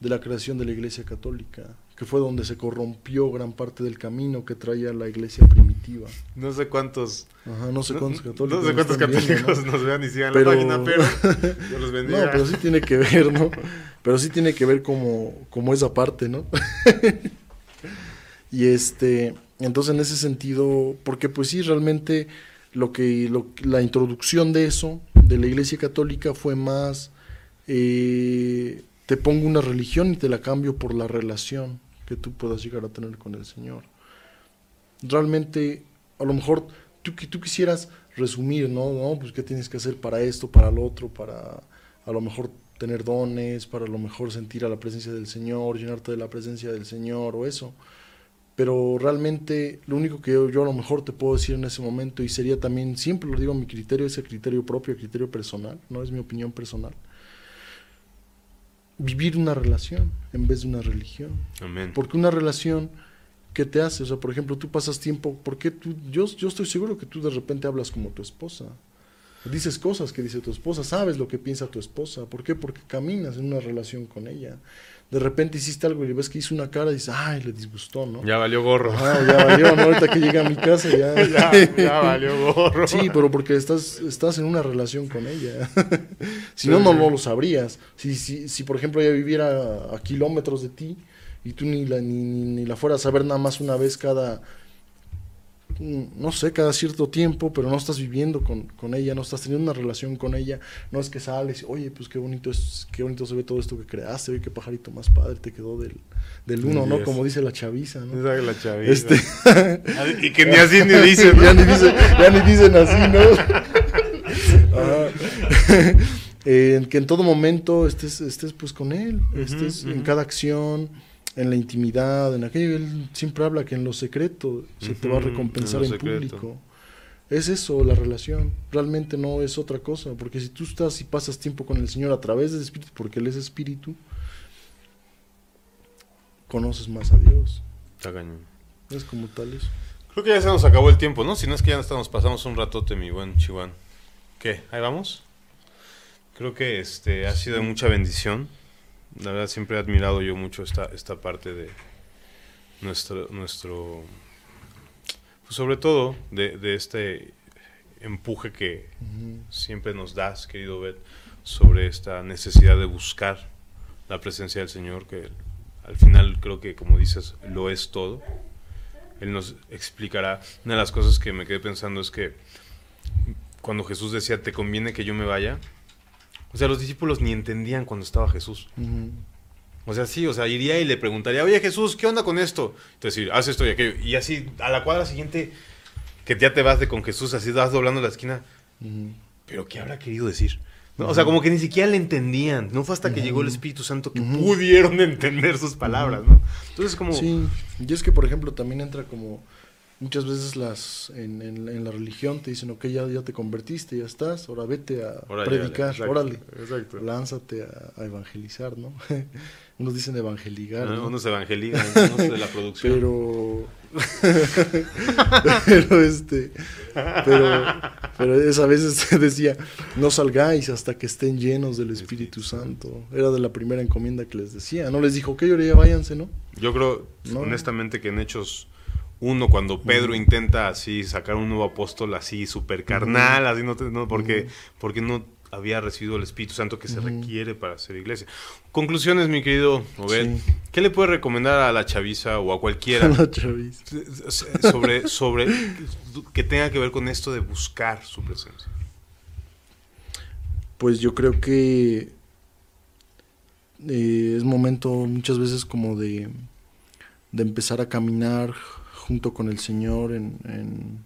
de la creación de la Iglesia Católica, que fue donde se corrompió gran parte del camino que traía la Iglesia primitiva. No sé cuántos... Ajá, no sé cuántos católicos. No sé cuántos católicos nos vean y sigan pero, la página, pero yo los bendiga. No, pero sí tiene que ver, ¿no? Pero sí tiene que ver como, como esa parte, ¿no? y este... Entonces, en ese sentido, porque pues sí, realmente lo que la introducción de eso, de la Iglesia Católica, fue más, eh, te pongo una religión y te la cambio por la relación que tú puedas llegar a tener con el Señor. Realmente, a lo mejor tú, tú quisieras resumir, ¿no? ¿no? Pues qué tienes que hacer para esto, para lo otro, para a lo mejor tener dones, para a lo mejor sentir a la presencia del Señor, llenarte de la presencia del Señor o eso pero realmente lo único que yo, a lo mejor te puedo decir en ese momento, y sería también, siempre lo digo, mi criterio es el criterio propio, el criterio personal, no es mi opinión personal. Vivir una relación en vez de una religión. Amén. Porque una relación, ¿qué te hace? O sea, por ejemplo, tú pasas tiempo, porque tú, yo, yo estoy seguro que tú de repente hablas como tu esposa. Dices cosas que dice tu esposa, sabes lo que piensa tu esposa. ¿Por qué? Porque caminas en una relación con ella de repente hiciste algo y ves que hizo una cara y dices, ay, le disgustó, ¿no? Ya valió gorro. Ah, ya valió, ¿no? Ahorita que llega a mi casa ya. ya, valió gorro. Sí, pero porque estás, estás en una relación con ella. si no, no, no lo sabrías. Si, si, si, por ejemplo, ella viviera a, kilómetros de ti y tú ni la, ni, ni la fueras a ver nada más una vez cada no sé, cada cierto tiempo, pero no estás viviendo con, con ella, no estás teniendo una relación con ella, no es que sales, oye, pues qué bonito es, qué bonito se ve todo esto que creaste, oye, qué pajarito más padre te quedó del, del uno, ¿no? Como dice la chaviza, ¿no? Esa es la chavita. Este, y que ni así ni dicen, ya, ni dicen, ya ni dicen así, ¿no? Ajá. Eh, que en todo momento estés, estés pues con él, estés en cada acción, en la intimidad, en aquello. Él siempre habla que en lo secreto se te va a recompensar en público. Es eso, la relación. Realmente no es otra cosa. Porque si tú estás y pasas tiempo con el Señor a través del Espíritu, porque Él es Espíritu, conoces más a Dios. Está cañón. Es como tal eso. Creo que ya se nos acabó el tiempo, ¿no? Si no es que ya nos pasamos un ratote, mi buen Chihuahua. ¿Qué? ¿Ahí vamos? Creo que este ha sido de mucha bendición. La verdad siempre he admirado yo mucho esta, esta parte de nuestro, nuestro pues sobre todo de, de este empuje que Ujú. siempre nos das, querido Bet, sobre esta necesidad de buscar la presencia del Señor, que al final creo que, como dices, lo es todo. Él nos explicará. Una de las cosas que me quedé pensando es que cuando Jesús decía, te conviene que yo me vaya, o sea, los discípulos ni entendían cuando estaba Jesús. O sea, sí, o sea, iría y le preguntaría, oye Jesús, ¿qué onda con esto? Entonces, haz esto y aquello. Y así, a la cuadra siguiente, que ya te vas de con Jesús, así vas doblando la esquina, pero ¿qué habrá querido decir? ¿No? O sea, como que ni siquiera le entendían. No fue hasta que llegó el Espíritu Santo que pudieron entender sus palabras, ¿no? Entonces, como... Sí, y es que por ejemplo también entra como muchas veces las en, en- en la religión te dicen, ok, ya, ya te convertiste, ya estás, ahora vete a predicar, exacto, órale, Exacto. lánzate a, a evangelizar, ¿no? Unos dicen evangelizar, Ah, ¿no? Unos evangelizan, unos de la producción. pero pero este pero pero es a veces decía no salgáis hasta que estén llenos del Espíritu Santo era de la primera encomienda que les decía no les dijo ok ahora ya váyanse no Yo creo, No. honestamente, que en Hechos 1, cuando Pedro intenta así sacar un nuevo apóstol así súper carnal, así no, te- no, porque, porque no había recibido el Espíritu Santo que se requiere para ser iglesia. Conclusiones, mi querido Obed. Sí. ¿Qué le puedes recomendar a la chaviza o a cualquiera La chaviza. sobre, sobre que tenga que ver con esto de buscar su presencia? Pues yo creo que eh, es momento muchas veces como de, de empezar a caminar junto con el Señor en,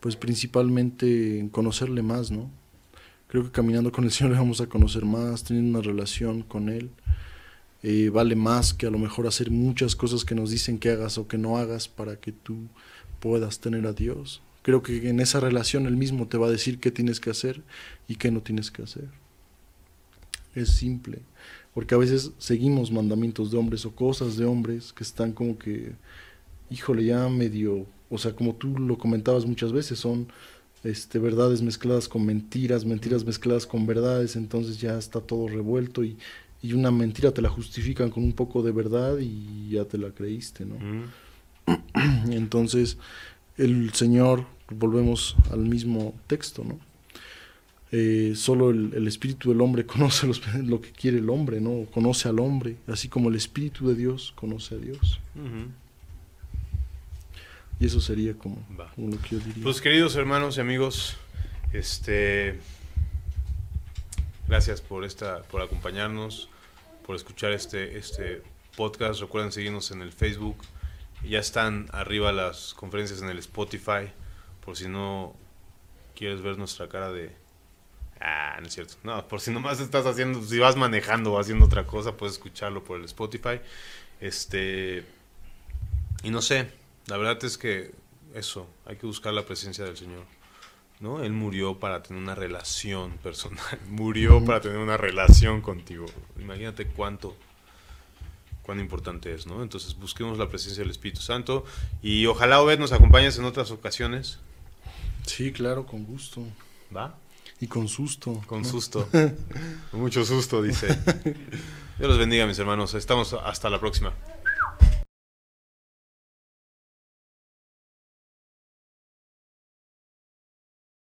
pues principalmente en conocerle más, ¿no? Creo que caminando con el Señor le vamos a conocer más, teniendo una relación con Él. eh, vale más que a lo mejor hacer muchas cosas que nos dicen que hagas o que no hagas para que tú puedas tener a Dios. Creo que en esa relación Él mismo te va a decir qué tienes que hacer y qué no tienes que hacer. Es simple, porque a veces seguimos mandamientos de hombres o cosas de hombres que están como que, híjole, ya medio, o sea, como tú lo comentabas muchas veces, son este, verdades mezcladas con mentiras, mentiras mezcladas con verdades, entonces ya está todo revuelto y, y una mentira te la justifican con un poco de verdad y ya te la creíste, ¿no? Mm. Entonces, el Señor, volvemos al mismo texto, ¿no? Eh, solo el, el espíritu del hombre conoce los- lo que quiere el hombre, ¿no? Conoce al hombre, así como el espíritu de Dios conoce a Dios. Y eso sería como, como lo que yo diría. Pues queridos hermanos y amigos, este gracias por esta, por acompañarnos, por escuchar este, este podcast. Recuerden seguirnos en el Facebook. Ya están arriba las conferencias en el Spotify. Por si no quieres ver nuestra cara de. Ah, no es cierto. No, por si nomás estás haciendo, si vas manejando o haciendo otra cosa, puedes escucharlo por el Spotify. Este. Y no sé, la verdad es que eso, hay que buscar la presencia del Señor. ¿No? Él murió para tener una relación personal. Murió para tener una relación contigo. Imagínate cuánto cuán importante es, ¿no? Entonces busquemos la presencia del Espíritu Santo y ojalá Obed nos acompañes en otras ocasiones, Sí, claro, con gusto. ¿va? Y con susto. Con ¿no? susto. Con mucho susto, dice. Dios los bendiga, mis hermanos. Estamos hasta la próxima.